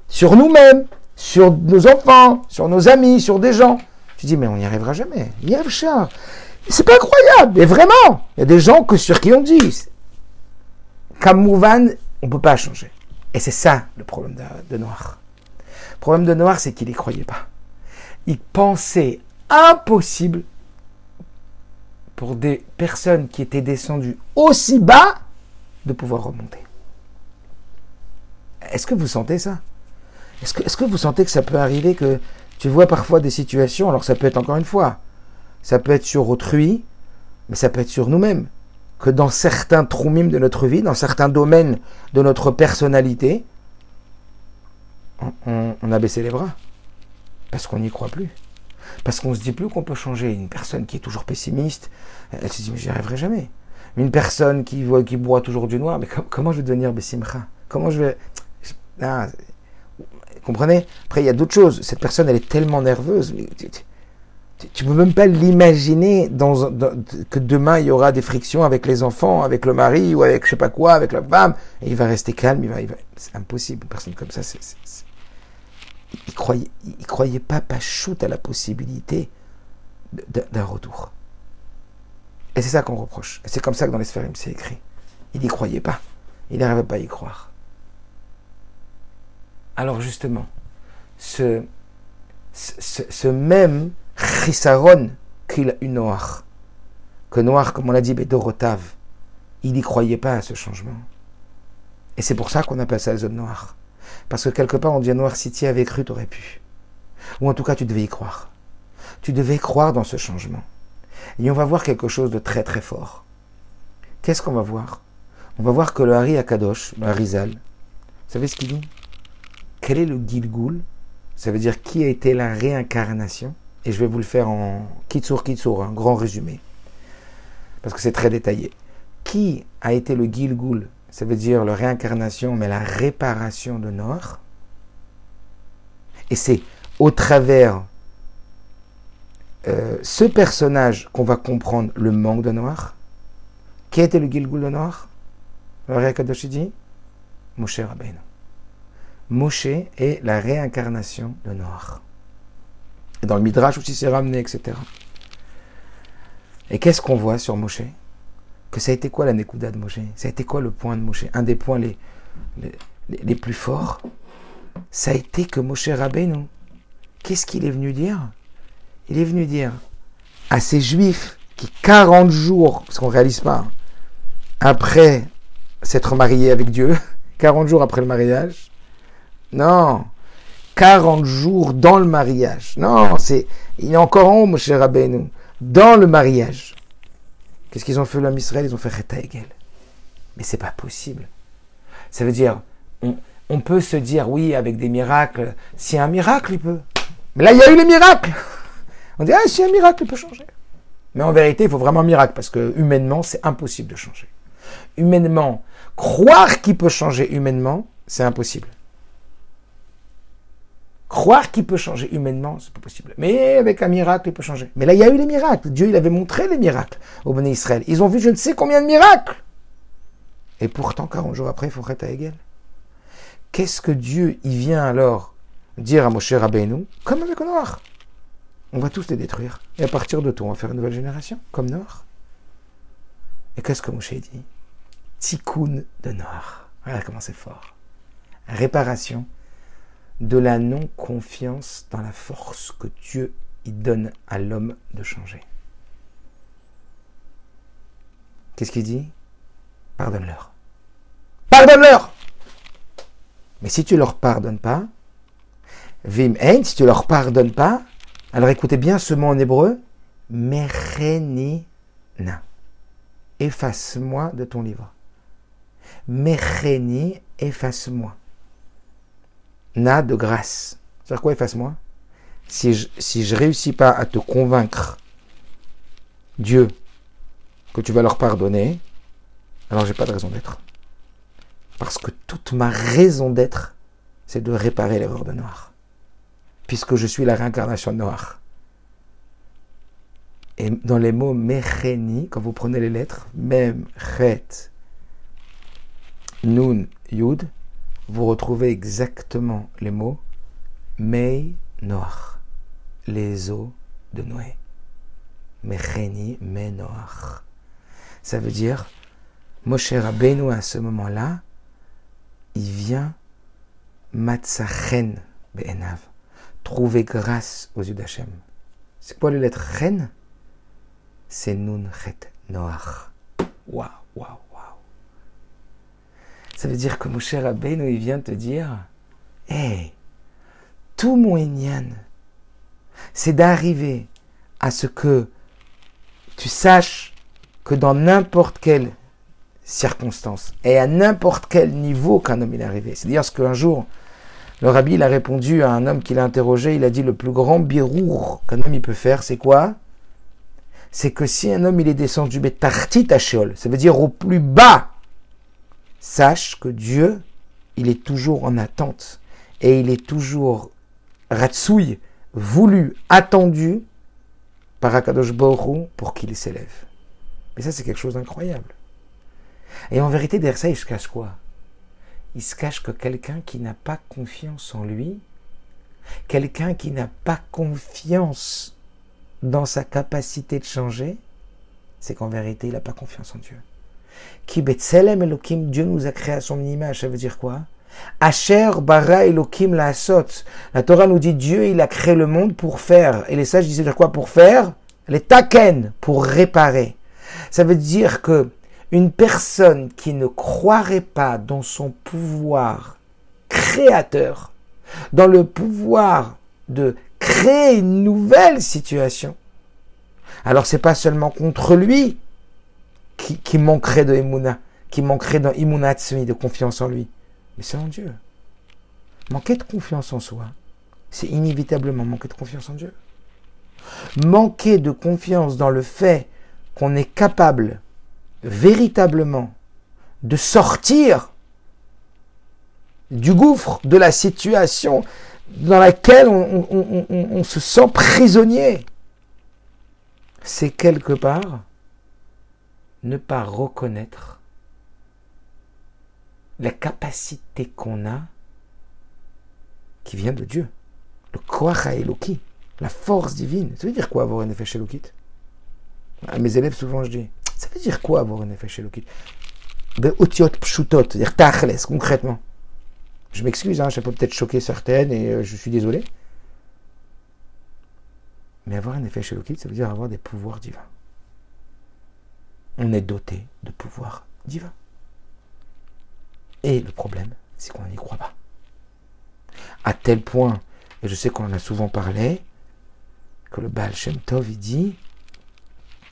Sur nous-mêmes, sur nos enfants, sur nos amis, sur des gens. Tu dis, mais on n'y arrivera jamais. Yavcha. C'est pas incroyable, mais vraiment. Il y a des gens que sur qui on dit. Kamouvan, on ne peut pas changer. Et c'est ça le problème de, Noir. Le problème de Noir, c'est qu'il n'y croyait pas. Il pensait impossible pour des personnes qui étaient descendues aussi bas de pouvoir remonter. Est-ce que vous sentez ça? Est-ce que, est que vous sentez que ça peut arriver que tu vois parfois des situations, alors ça peut être encore une fois, ça peut être sur autrui, mais ça peut être sur nous-mêmes, que dans certains troumim de notre vie, dans certains domaines de notre personnalité, on, a baissé les bras, parce qu'on n'y croit plus. Parce qu'on se dit plus qu'on peut changer. Une personne qui est toujours pessimiste, elle se dit mais j'y arriverai jamais. Une personne qui, qui boit toujours du noir, mais comment je vais devenir Bessimcha? Comment je vais... Ah, comprenez? Après, il y a d'autres choses. Cette personne, elle est tellement nerveuse. Mais tu, ne peux même pas l'imaginer que demain, il y aura des frictions avec les enfants, avec le mari, ou avec je sais pas quoi, avec la femme. Et il va rester calme. Il va, c'est impossible. Une personne comme ça, il croyait, croyait pas pas shoot à la possibilité d'un retour. Et c'est ça qu'on reproche. C'est comme ça que dans les sphères, c'est écrit. Il n'y croyait pas. Il n'arrivait pas à y croire. Alors justement, ce, même chisaron qu'il a eu Noir, que Noir, comme on l'a dit, Bedorotav, il n'y croyait pas à ce changement. Et c'est pour ça qu'on appelle ça la zone noire. Parce que quelque part, on dit noir, si tu y avais cru, tu aurais pu. Ou en tout cas, tu devais y croire. Tu devais croire dans ce changement. Et on va voir quelque chose de très très fort. Qu'est-ce qu'on va voir? On va voir que le Hari Akadosh, le Harizal, vous savez ce qu'il dit? Quel est le Gilgul? Ça veut dire qui a été la réincarnation? Et je vais vous le faire en Kitsur Kitsur, un grand résumé. Parce que c'est très détaillé. Qui a été le Gilgul? Ça veut dire la réincarnation, mais la réparation de Noir. Et c'est au travers euh, ce personnage qu'on va comprendre le manque de Noir. Qui était le Gilgul de Noir Le Moshe Rabbeinu. Moshe est la réincarnation de Noir. Et dans le Midrash aussi c'est ramené, etc. Et qu'est-ce qu'on voit sur Moshe? Que ça a été quoi la Nekuda de Moshe? Ça a été quoi le point de Moshe? Un des points les, les, plus forts? Ça a été que Moshe Rabbeinu, qu'est-ce qu'il est venu dire? Il est venu dire à ces juifs qui 40 jours, parce qu'on ne réalise pas, après s'être marié avec Dieu, [LAUGHS] 40 jours après le mariage, non, 40 jours dans le mariage. Non, c'est, il est encore en haut, Moshe Rabbeinu, dans le mariage. Qu'est-ce qu'ils ont fait l'homme Israël? Ils ont fait Reta Egel. Mais c'est pas possible. Ça veut dire, on, peut se dire, oui, avec des miracles, si un miracle, il peut. Mais là, il y a eu les miracles. On dit, ah, si un miracle, il peut changer. Mais en vérité, il faut vraiment un miracle, parce que humainement, c'est impossible de changer. Humainement, croire qu'il peut changer humainement, c'est impossible. Croire qu'il peut changer humainement, c'est pas possible. Mais avec un miracle, il peut changer. Mais là, il y a eu les miracles. Dieu, il avait montré les miracles au Béné Israël. Ils ont vu je ne sais combien de miracles. Et pourtant, 40 jours après, il faut à Hegel. Qu'est-ce que Dieu, il vient alors dire à Moshe Rabbeinu, comme avec Noir On va tous les détruire. Et à partir de tout, on va faire une nouvelle génération, comme Noir. Et qu'est-ce que Moshe dit? Tikkun de Noir. Voilà comment c'est fort. Réparation de la non-confiance dans la force que Dieu y donne à l'homme de changer. Qu'est-ce qu'il dit? Pardonne-leur. Pardonne-leur Mais si tu leur pardonnes pas, Vim Ein, si tu leur pardonnes pas, alors écoutez bien ce mot en hébreu, Mechenina. Efface-moi de ton livre. Mecheni, efface-moi n'a de grâce. C'est quoi efface-moi? Si je, si je réussis pas à te convaincre, Dieu, que tu vas leur pardonner, alors j'ai pas de raison d'être. Parce que toute ma raison d'être, c'est de réparer l'erreur de Noir. Puisque je suis la réincarnation de Noir. Et dans les mots Mecheni, quand vous prenez les lettres, Mem, Chet, Nun, Yud, vous retrouvez exactement les mots Mei Noach, les eaux de Noé. Mecheni Me Noach. Ça veut dire, Moshe Rabbeinu à ce moment-là, il vient Matzachen Be'enav, trouver grâce aux yeux d'Hachem. C'est quoi les lettres Ren C'est Nun Chet Noach. Waouh, waouh. Ça veut dire que mon cher Rabbeinu, il vient te dire, hé, tout mon c'est d'arriver à ce que tu saches que dans n'importe quelle circonstance et à n'importe quel niveau qu'un homme est arrivé. C'est-à-dire ce qu'un jour, le rabbi il a répondu à un homme qui l'a interrogé, il a dit le plus grand birour qu'un homme peut faire, c'est quoi? C'est que si un homme il est descendu betartit à ça veut dire au plus bas, sache que Dieu, il est toujours en attente et il est toujours ratsouille, voulu, attendu par Akadosh Baruch pour qu'il s'élève. Mais ça c'est quelque chose d'incroyable. Et en vérité, derrière ça, il se cache quoi? Il se cache que quelqu'un qui n'a pas confiance en lui, quelqu'un qui n'a pas confiance dans sa capacité de changer, c'est qu'en vérité, il n'a pas confiance en Dieu. Qui Betselem Elohim, Dieu nous a créé à son image, ça veut dire quoi? Asher bara Elohim la. La Torah nous dit Dieu, il a créé le monde pour faire. Et les sages disaient quoi Pour faire? Les taken, pour réparer. Ça veut dire que une personne qui ne croirait pas dans son pouvoir créateur, dans le pouvoir de créer une nouvelle situation, alors c'est pas seulement contre lui qui, manquerait de Emouna, qui manquerait de confiance en lui, mais c'est en Dieu. Manquer de confiance en soi, c'est inévitablement manquer de confiance en Dieu. Manquer de confiance dans le fait qu'on est capable véritablement de sortir du gouffre, de la situation dans laquelle on, se sent prisonnier, c'est quelque part ne pas reconnaître la capacité qu'on a qui vient de Dieu. Le Koach Eloki, la force divine. Ça veut dire quoi avoir un effet chez À mes élèves, souvent, je dis ça veut dire quoi avoir un effet chez Lokit Otiot pshutot, c'est-à-dire tachles, concrètement. Je m'excuse, hein, ça peut peut-être choquer certaines et euh, je suis désolé. Mais avoir un effet chez Lokit, ça veut dire avoir des pouvoirs divins. On est doté de pouvoirs divins. Et le problème, c'est qu'on n'y croit pas. À tel point, et je sais qu'on en a souvent parlé, que le Baal Shem Tov, dit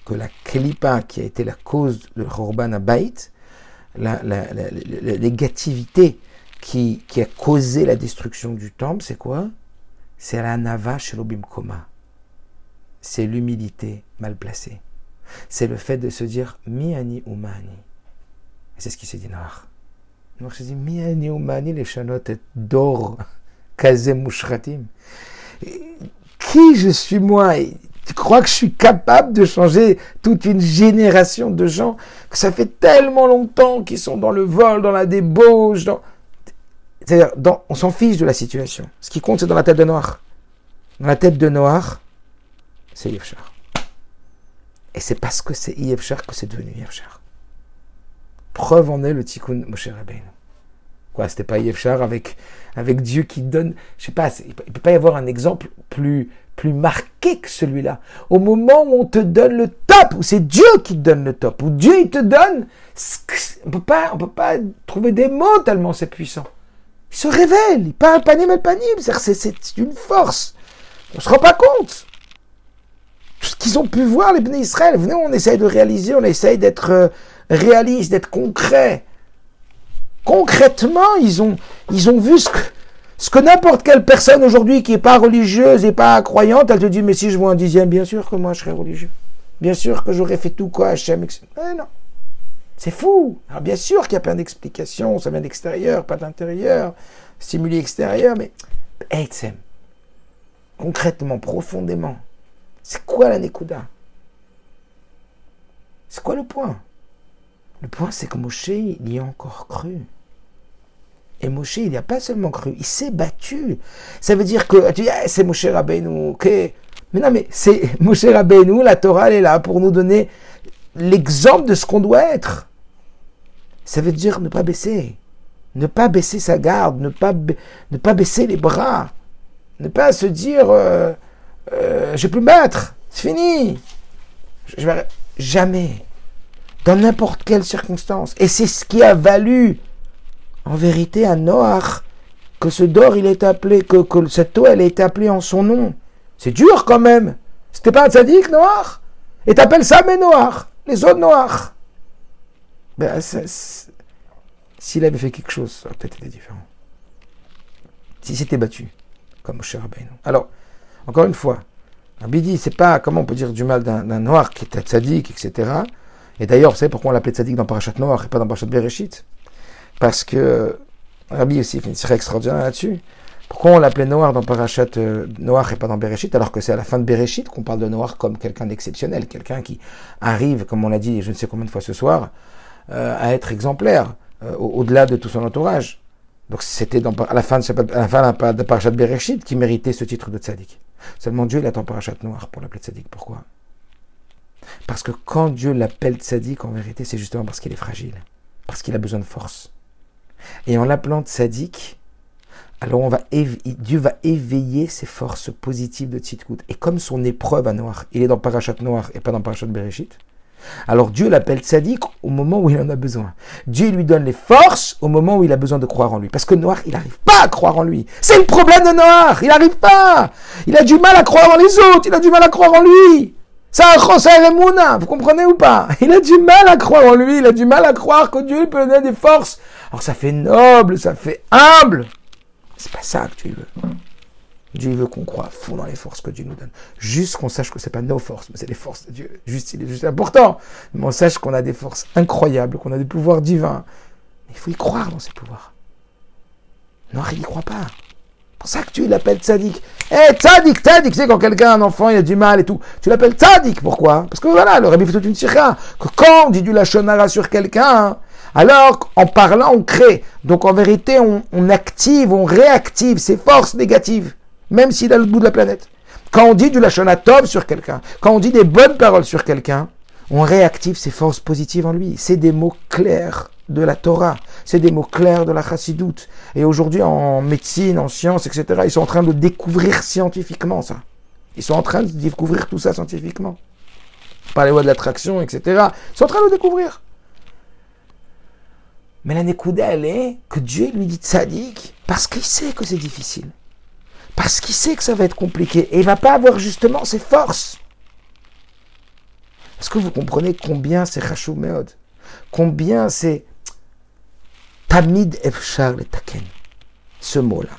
que la klipa qui a été la cause de Khorban Abayit, la, la, la, négativité qui, qui, a causé la destruction du temple, c'est quoi? C'est la nava shelobim koma. C'est l'humilité mal placée. C'est le fait de se dire miani ou mani. c'est ce qui s'est dit Noir. Noir se dit miani ou mani les chanotes d'or kazem mushratim. Qui je suis moi? Tu crois que je suis capable de changer toute une génération de gens? Que ça fait tellement longtemps qu'ils sont dans le vol, dans la débauche, dans... C'est-à-dire, on s'en fiche de la situation. Ce qui compte, c'est dans la tête de Noir. Dans la tête de Noir, c'est Yevchar. Et c'est parce que c'est Yevchar que c'est devenu Yevchar. Preuve en est le Tikkun Moshe Rabbeinu. Quoi, c'était pas Yevchar avec, avec Dieu qui donne, je sais pas, il peut pas y avoir un exemple plus, plus marqué que celui-là. Au moment où on te donne le top, où c'est Dieu qui te donne le top, où Dieu il te donne, on peut pas, on peut pas trouver des mots tellement c'est puissant. Il se révèle, il parle panim el panim, c'est une force. On se rend pas compte. Tout ce qu'ils ont pu voir, les bénis Israël, venez, on essaye de réaliser, on essaye d'être euh, réaliste, d'être concret. Concrètement, ils ont, ils ont vu ce que, ce que n'importe quelle personne aujourd'hui qui n'est pas religieuse et pas croyante, elle te dit, mais si je vois un dixième, bien sûr que moi je serais religieux. Bien sûr que j'aurais fait tout quoi, Hachem, etc. Mais non. C'est fou. Alors bien sûr qu'il y a plein d'explications, ça vient d'extérieur, pas d'intérieur, stimuli extérieur, mais Eitzem, concrètement, profondément, c'est quoi la Nekuda? C'est quoi le point? Le point, c'est que Moshe, il y a encore cru. Et Moshe, il n'y a pas seulement cru, il s'est battu. Ça veut dire que tu dis, ah, c'est Moshe Rabbeinu, ok. Mais non, mais c'est [LAUGHS] Moshe Rabbeinu, la Torah, elle est là pour nous donner l'exemple de ce qu'on doit être. Ça veut dire ne pas baisser. Ne pas baisser sa garde, ne pas, ne pas baisser les bras. Ne pas se dire, euh, euh, je peux battre, c'est fini. Je, vais... Jamais. Dans n'importe quelle circonstance. Et c'est ce qui a valu en vérité, à Noach, que ce d'or, il est appelé, que, que cette eau, elle est appelée en son nom. C'est dur quand même. C'était pas un tzaddik, Noach? Et t'appelles ça mais Noach? Les autres Noach? Ben, S'il avait fait quelque chose, ça aurait peut-être été différent. S'il s'était battu, comme Moshe Rabbeinu. Alors, encore une fois, Rabbi dit, c'est pas, comment on peut dire du mal d'un Noir qui était tzaddik, etc. Et d'ailleurs, vous savez pourquoi on l'appelait tzaddik dans Parashat Noir et pas dans Parashat Bereshit? Parce que Rabbi aussi fait une extraordinaire là-dessus. Pourquoi on l'appelait Noir dans Parashat euh, Noir et pas dans Bereshit, alors que c'est à la fin de Bereshit qu'on parle de Noir comme quelqu'un d'exceptionnel, quelqu'un qui arrive, comme on l'a dit je ne sais combien de fois ce soir, euh, à être exemplaire, euh, au-delà de tout son entourage. Donc c'était à la fin de, la de Parashat Bereshit qui méritait ce titre de tzaddik. Seulement Dieu l'attend Parashat Noir pour l'appeler tzaddik. Pourquoi? Parce que quand Dieu l'appelle tzaddik, en vérité, c'est justement parce qu'il est fragile, parce qu'il a besoin de force. Et en l'appelant tzaddik, alors Dieu va éveiller ses forces positives de Tzidkut. Et comme son épreuve à Noir, il est dans Parashat Noir et pas dans Parashat Bereshit, alors Dieu l'appelle tzaddik au moment où il en a besoin. Dieu lui donne les forces au moment où il a besoin de croire en lui. Parce que Noir, il n'arrive pas à croire en lui. C'est le problème de Noir. Il n'arrive pas. Il a du mal à croire en les autres. Il a du mal à croire en lui. Ça vous comprenez ou pas? Il a du mal à croire en lui, il a du mal à croire que Dieu peut donner des forces. Alors ça fait noble, ça fait humble. C'est pas ça que Dieu veut. Dieu veut qu'on croit fond dans les forces que Dieu nous donne. Juste qu'on sache que c'est pas nos forces, mais c'est les forces de Dieu. Juste, il est juste important. Mais on sache qu'on a des forces incroyables, qu'on a des pouvoirs divins. Mais il faut y croire dans ces pouvoirs. Non, il n'y croit pas. C'est pour ça que tu l'appelles tzaddik. Eh, hey, tzaddik, tzaddik, tu sais, quand quelqu'un, un enfant, il a du mal et tout, tu l'appelles tzaddik. Pourquoi? Parce que voilà, le rabbi fait toute une sirka. Que quand on dit du lachonara sur quelqu'un, alors, en parlant, on crée. Donc, en vérité, on active, on réactive ces forces négatives même s'il est à l'autre bout de la planète. Quand on dit du lachonatov sur quelqu'un, quand on dit des bonnes paroles sur quelqu'un, on réactive ses forces positives en lui. C'est des mots clairs de la Torah, c'est des mots clairs de la chassidoute. Et aujourd'hui, en médecine, en sciences, etc., ils sont en train de découvrir scientifiquement ça. Ils sont en train de découvrir tout ça scientifiquement. Par les lois de l'attraction, etc. Ils sont en train de le découvrir. Mais la Nekouda, elle est que Dieu lui dit tzaddik parce qu'il sait que c'est difficile. Parce qu'il sait que ça va être compliqué. Et il va pas avoir justement ses forces. Est-ce que vous comprenez combien c'est Chachou Meod? Combien c'est Tamid Efchar le Taken? Ce mot-là.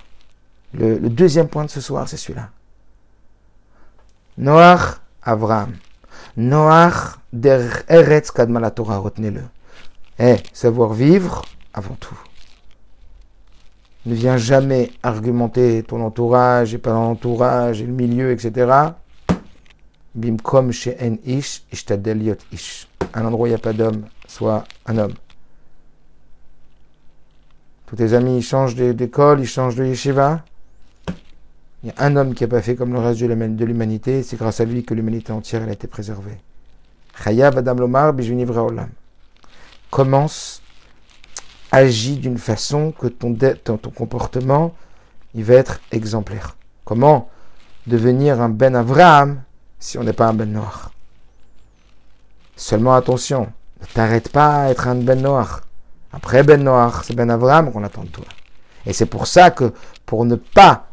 Le, deuxième point de ce soir, c'est celui-là. Noach Avraham. Noach der Eretz Kadma Torah, retenez-le. Eh, savoir vivre avant tout. Ne viens jamais argumenter ton entourage et pas l'entourage et le milieu, etc. Bimkom chez en ish, ishtadel ish. Un endroit où il n'y a pas d'homme, soit un homme. Tous tes amis, ils changent d'école, ils changent de yeshiva. Il y a un homme qui n'a pas fait comme le reste de l'humanité, c'est grâce à lui que l'humanité entière a été préservée. Chayav Adam Lomar. Commence agis d'une façon que ton, ton, comportement il va être exemplaire. Comment devenir un Ben Avraham si on n'est pas un Ben Noir? Seulement attention, ne t'arrête pas à être un Ben Noir. Après Ben Noir, c'est Ben Avraham qu'on attend de toi. Et c'est pour ça que, pour ne pas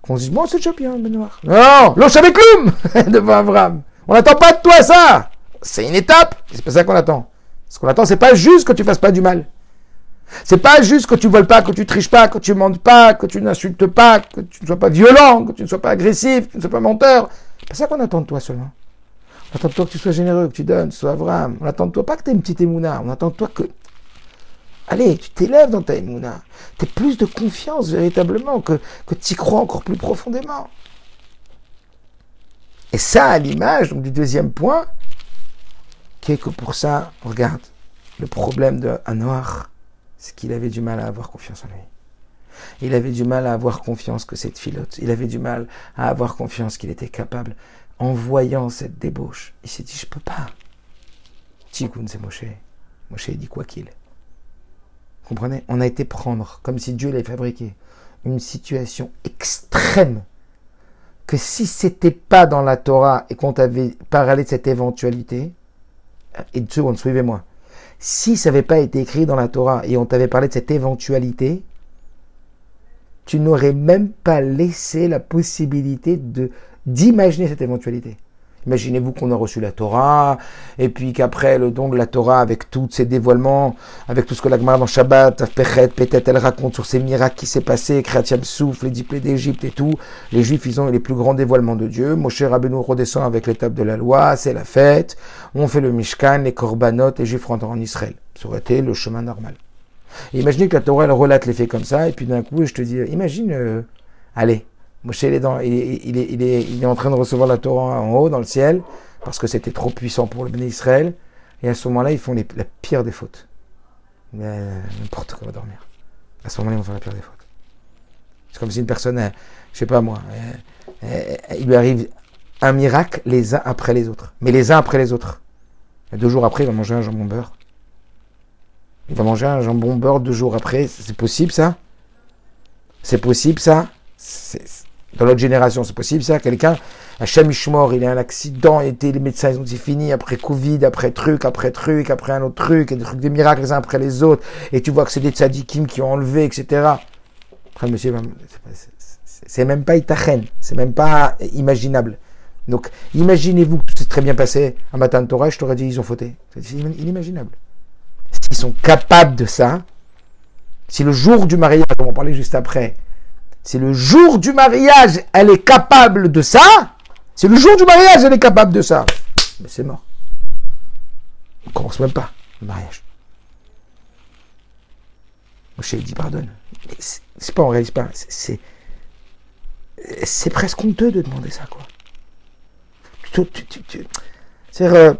qu'on se dise, bon, c'est déjà bien, Ben Noir. Non, l'oche avec l'homme [LAUGHS] devant Avraham. On n'attend pas de toi ça. C'est une étape. C'est pas ça qu'on attend. Ce qu'on attend, c'est pas juste que tu fasses pas du mal. C'est pas juste que tu voles pas, que tu triches pas, que tu mentes pas, que tu n'insultes pas, que tu ne sois pas violent, que tu ne sois pas agressif, que tu ne sois pas menteur. C'est ça qu'on attend de toi seulement. On attend de toi que tu sois généreux, que tu donnes, que tu sois Abraham. On attend de toi pas que tu aies une petite émouna. On attend de toi que. Allez, tu t'élèves dans ta émouna. Tu plus de confiance véritablement, que, que tu y crois encore plus profondément. Et ça, à l'image du deuxième point, qui est que pour ça, regarde, le problème de noir c'est qu'il avait du mal à avoir confiance en lui. Il avait du mal à avoir confiance que cette filote. Il avait du mal à avoir confiance qu'il était capable, en voyant cette débauche. Il s'est dit, je peux pas. Tikkun, c'est Moshe. Moshe dit quoi qu'il. Comprenez? On a été prendre, comme si Dieu l'avait fabriqué, une situation extrême que si c'était pas dans la Torah et qu'on t'avait parlé de cette éventualité, et deux secondes, suivez-moi, si ça n'avait pas été écrit dans la Torah et on t'avait parlé de cette éventualité, tu n'aurais même pas laissé la possibilité d'imaginer cette éventualité. Imaginez-vous qu'on a reçu la Torah, et puis qu'après le don de la Torah, avec tous ces dévoilements, avec tout ce que la Gemara dans Shabbat, peut-être elle raconte sur ces miracles qui s'est passé, Kratiam Souf, les diplômes d'Égypte et tout, les Juifs, ils ont les plus grands dévoilements de Dieu. Moshe Rabbeinu redescend avec l'étape de la loi, c'est la fête, on fait le Mishkan, les Korbanot, les Juifs rentrent en Israël. Ça aurait été le chemin normal. imaginez que la Torah, elle relate les faits comme ça, et puis d'un coup, je te dis, imagine, euh, allez, Moshe, il est, il, il, est, il, est, il, est, en train de recevoir la Torah en haut, dans le ciel, parce que c'était trop puissant pour le béné Israël. Et à ce moment-là, ils font la pire des fautes. N'importe quoi va dormir. À ce moment-là, ils vont faire la pire des fautes. C'est comme si une personne, euh, je sais pas moi, euh, euh, il lui arrive un miracle les uns après les autres. Mais les uns après les autres. Deux jours après, il va manger un jambon beurre. Il va manger un jambon beurre deux jours après. C'est possible ça? C'est possible ça? Dans notre génération, c'est possible ça Quelqu'un, Hachem Ishmor, il a un accident, et les médecins ils ont dit fini, après Covid, après truc, après truc, après un autre truc, et des trucs, des miracles les uns après les autres, et tu vois que c'est des tzadikim qui ont enlevé, etc. Après, monsieur, c'est même pas itachen, c'est même pas imaginable. Donc, imaginez-vous que c'est très bien passé un matin de Torah, je t'aurais dit, ils ont fauté. C'est inimaginable. S'ils sont capables de ça, si le jour du mariage, on va en parler juste après, c'est le jour du mariage, elle est capable de ça. C'est le jour du mariage, elle est capable de ça. Mais c'est mort. On commence même pas le mariage. Moshe dit pardonne. C'est pas, on réalise pas. C'est, c'est presque honteux de demander ça, quoi. C'est, euh,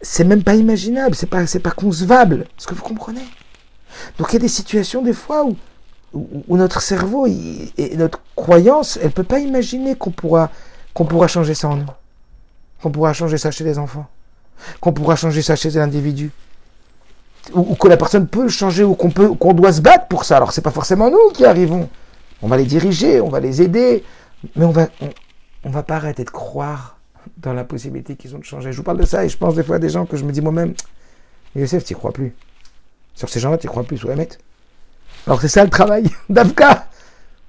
c'est même pas imaginable, c'est pas, c'est pas concevable. Est-ce que vous comprenez? Donc il y a des situations des fois où où, notre cerveau et notre croyance, elle peut pas imaginer qu'on pourra, qu'on pourra changer ça en nous, qu'on pourra changer ça chez les enfants, qu'on pourra changer ça chez l'individu, ou, ou, que la personne peut le changer, ou qu'on peut, doit se battre pour ça. Alors c'est pas forcément nous qui arrivons. On va les diriger, on va les aider, mais on va, on, va pas arrêter de croire dans la possibilité qu'ils ont de changer. Je vous parle de ça et je pense des fois à des gens que je me dis moi-même, Youssef, tu crois plus. Sur ces gens-là, tu crois plus, ouais, alors c'est ça le travail [LAUGHS] d'Afka.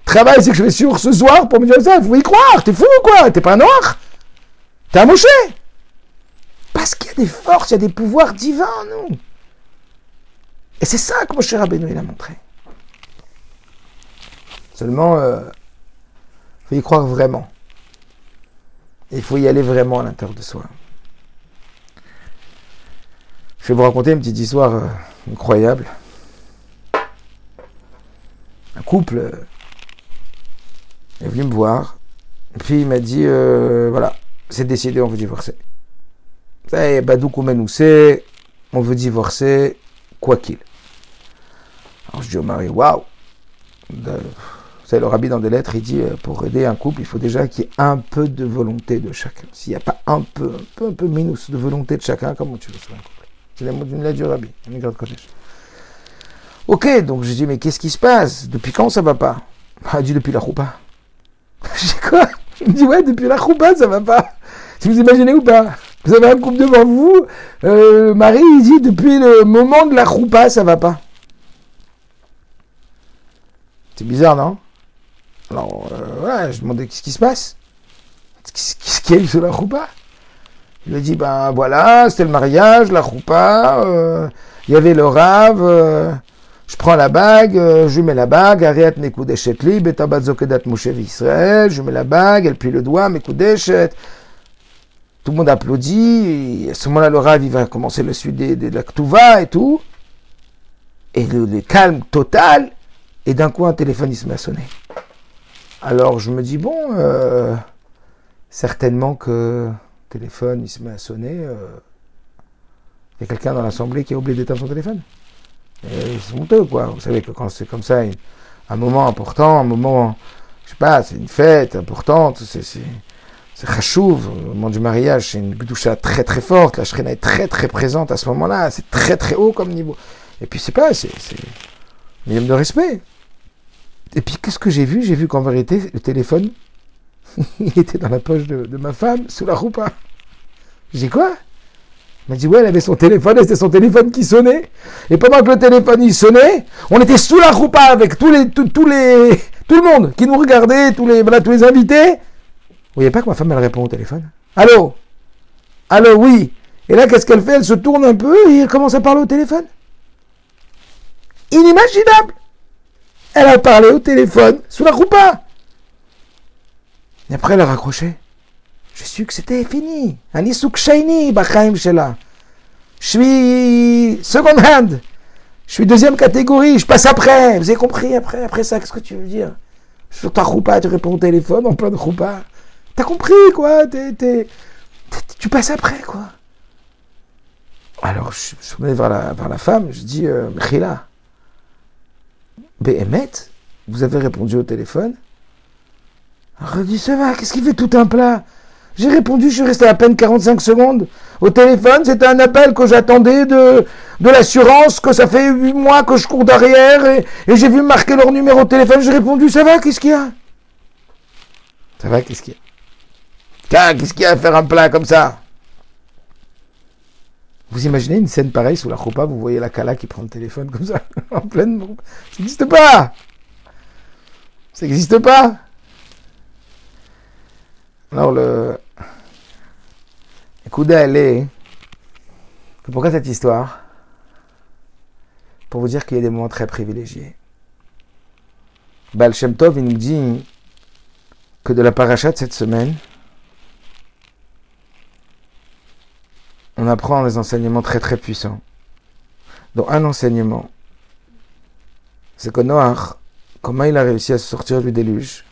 Travail, c'est que je vais sur ce soir pour me dire ça, faut y croire, t'es fou ou quoi? T'es pas un noir? T'es un mouché? Parce qu'il y a des forces, il y a des pouvoirs divins en nous. Et c'est ça que Moshe Rabbeinu il a montré. Seulement, euh, faut y croire vraiment. Il faut y aller vraiment à l'intérieur de soi. Je vais vous raconter une petite histoire euh, incroyable un couple euh, est venu me voir. Puis il m'a dit euh, voilà, c'est décidé, on veut divorcer. Est, Badou c'est, on veut divorcer, quoi qu'il. Alors je dis au mari, waouh c'est le rabbi dans des lettres, il dit euh, pour aider un couple, il faut déjà qu'il y ait un peu de volonté de chacun. S'il n'y a pas un peu, un peu, un peu minus de volonté de chacun, comment tu veux faire un couple? C'est la mot du rabbi, un de collège. Ok, donc je dis, mais qu'est-ce qui se passe? Depuis quand ça va pas? Il dit, depuis la roupa. [LAUGHS] Je dis quoi? Il me dit, ouais, depuis la roupa, ça va pas. Si vous imaginez ou pas? Vous avez un couple devant vous, euh, Marie, il dit, depuis le moment de la roupa, ça va pas. C'est bizarre, non? Alors, euh, ouais, je demandais qu'est-ce qui se passe? Qu'est-ce qu'il y a eu sur la roupa? Il a dit, ben voilà, c'était le mariage, la roupa, euh, il y avait le rave, euh, je prends la bague, euh, je mets la bague, Ariat Mekudeshet Betabat Zokedat Israël, je mets la bague, elle plie le doigt, Mekudeshet. Tout le monde applaudit, et à ce moment-là, le Rav, va commencer le suite de, la Ktuva et tout. Et le, calme total, et d'un coup, un téléphone, il se met à sonner. Alors, je me dis, bon, euh, certainement que téléphone, il se met à sonner, euh, il y a quelqu'un dans l'assemblée qui a oublié d'éteindre son téléphone. C'est honteux, quoi. Vous savez que quand c'est comme ça, un moment important, un moment, je sais pas, c'est une fête importante, c'est, c'est, c'est au moment du mariage, c'est une gdoucha très très forte, la shrina est très très présente à ce moment-là, c'est très très haut comme niveau. Et puis c'est pas, c'est, c'est minimum de respect. Et puis qu'est-ce que j'ai vu? J'ai vu qu'en vérité, le téléphone, [LAUGHS] il était dans la poche de, ma femme, sous la roupa. J'ai quoi? Il m'a dit, ouais, elle avait son téléphone et c'était son téléphone qui sonnait. Et pendant que le téléphone sonnait, on était sous la roupa avec tous les, tous, les, tout le monde qui nous regardait, tous les, voilà, tous les invités. Vous voyez pas que ma femme, elle répond au téléphone? Allô? Allô, oui. Et là, qu'est-ce qu'elle fait? Elle se tourne un peu et elle commence à parler au téléphone. Inimaginable Elle a parlé au téléphone sous la roupa. Et après, elle a raccroché. J'ai su que c'était fini. Anisuk Shaini, Bachaim Shela. Je suis second hand. Je suis deuxième catégorie. Je passe après. Vous avez compris après, après ça, qu'est-ce que tu veux dire? Sur ta roupa, tu réponds au téléphone en plein de roupa. T'as compris, quoi? Tu passes après, quoi. Alors, je, suis me vers la, femme, je dis, euh, Khila, Béhémet, vous avez répondu au téléphone dit, ça va, qu'est-ce qu'il fait tout un plat? J'ai répondu, je suis resté à peine 45 secondes. Au téléphone, c'était un appel que j'attendais de, de l'assurance, que ça fait 8 mois que je cours derrière, et, et j'ai vu marquer leur numéro de téléphone, j'ai répondu, ça va, qu'est-ce qu'il y a? Ça va, qu'est-ce qu'il y a? Qu'est-ce qu'il y a à faire un plat comme ça? Vous imaginez une scène pareille sous la choupa, vous voyez la Kala qui prend le téléphone comme ça, [LAUGHS] en pleine... Ça n'existe pas! Ça n'existe pas! Alors le... Pourquoi cette histoire Pour vous dire qu'il y a des moments très privilégiés. Baal Tov, il nous dit que de la paracha de cette semaine, on apprend des enseignements très très puissants. Dont un enseignement, c'est que Noach, comment il a réussi à sortir du déluge?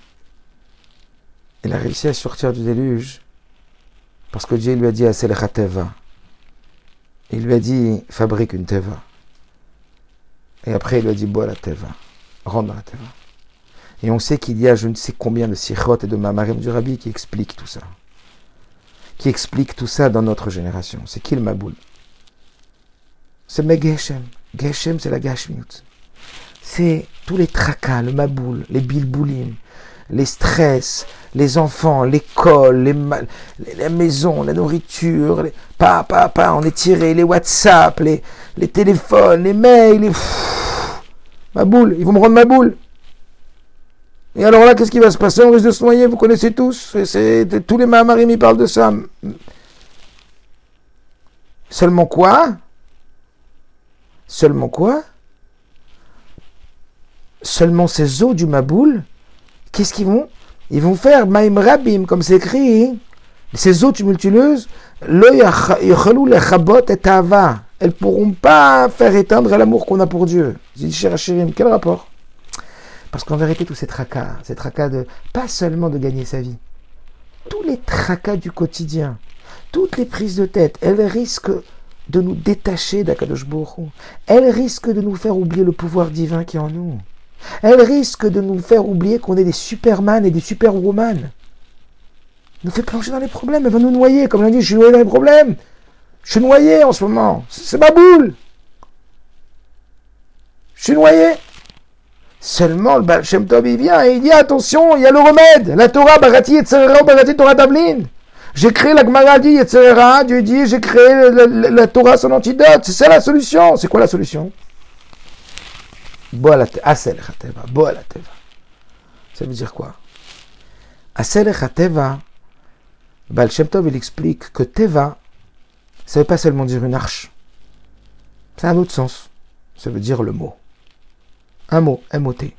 Il a réussi à sortir du déluge parce que Dieu lui a dit à Teva. Il lui a dit fabrique une Teva. Et après il lui a dit bois la Teva. Rentre dans la Teva. Et on sait qu'il y a je ne sais combien de sikhot et de mamarim du rabbi qui expliquent tout ça qui explique tout ça dans notre génération. C'est qui le Maboul? C'est Megeshem. Geshem, c'est la Gashmiut. C'est tous les tracas, le Maboul, les bilboulim, les stress, les enfants, l'école, les, les, maisons, la nourriture, les pa, pa, pa, on est tiré, les WhatsApp, les, téléphones, les mails, les... Maboul, ils vont me rendre ma boule. Et alors là, qu'est-ce qui va se passer? On risque de se noyer, vous connaissez tous. Tous les Mahamarim, ils parlent de ça. Seulement quoi? Seulement quoi? Seulement ces eaux du Maboul, qu'est-ce qu'ils vont? Ils vont faire Maïm Rabim, comme c'est écrit. Ces eaux tumultueuses, elles pourront pas faire éteindre l'amour qu'on a pour Dieu. Quel rapport? Parce qu'en vérité, tous ces tracas, ces tracas de, pas seulement de gagner sa vie, tous les tracas du quotidien, toutes les prises de tête, elles risquent de nous détacher d'Akadosh. Elles risquent de nous faire oublier le pouvoir divin qui est en nous. Elles risquent de nous faire oublier qu'on est des superman et des superwoman. Nous fait plonger dans les problèmes, elles vont nous noyer. Comme on dit, je suis noyé dans les problèmes. Je suis noyé en ce moment. C'est ma boule. Je suis noyé. Seulement, le Baal Shem Tov, il vient et il dit attention, il y a le remède. La Torah, Barati Yetzerera, Barati Torah Davlin. J'ai créé la Gemara Yetzerera, Dieu dit j'ai créé la, Torah, son antidote. C'est ça la solution. C'est quoi la solution Boa la Asel Chateva, Boa la Teva. Ça veut dire quoi? Chateva, Baal Shem Tov, il explique que Teva, ça ne veut pas seulement dire une arche. C'est un autre sens. Ça veut dire le mot un mot, M-O-T.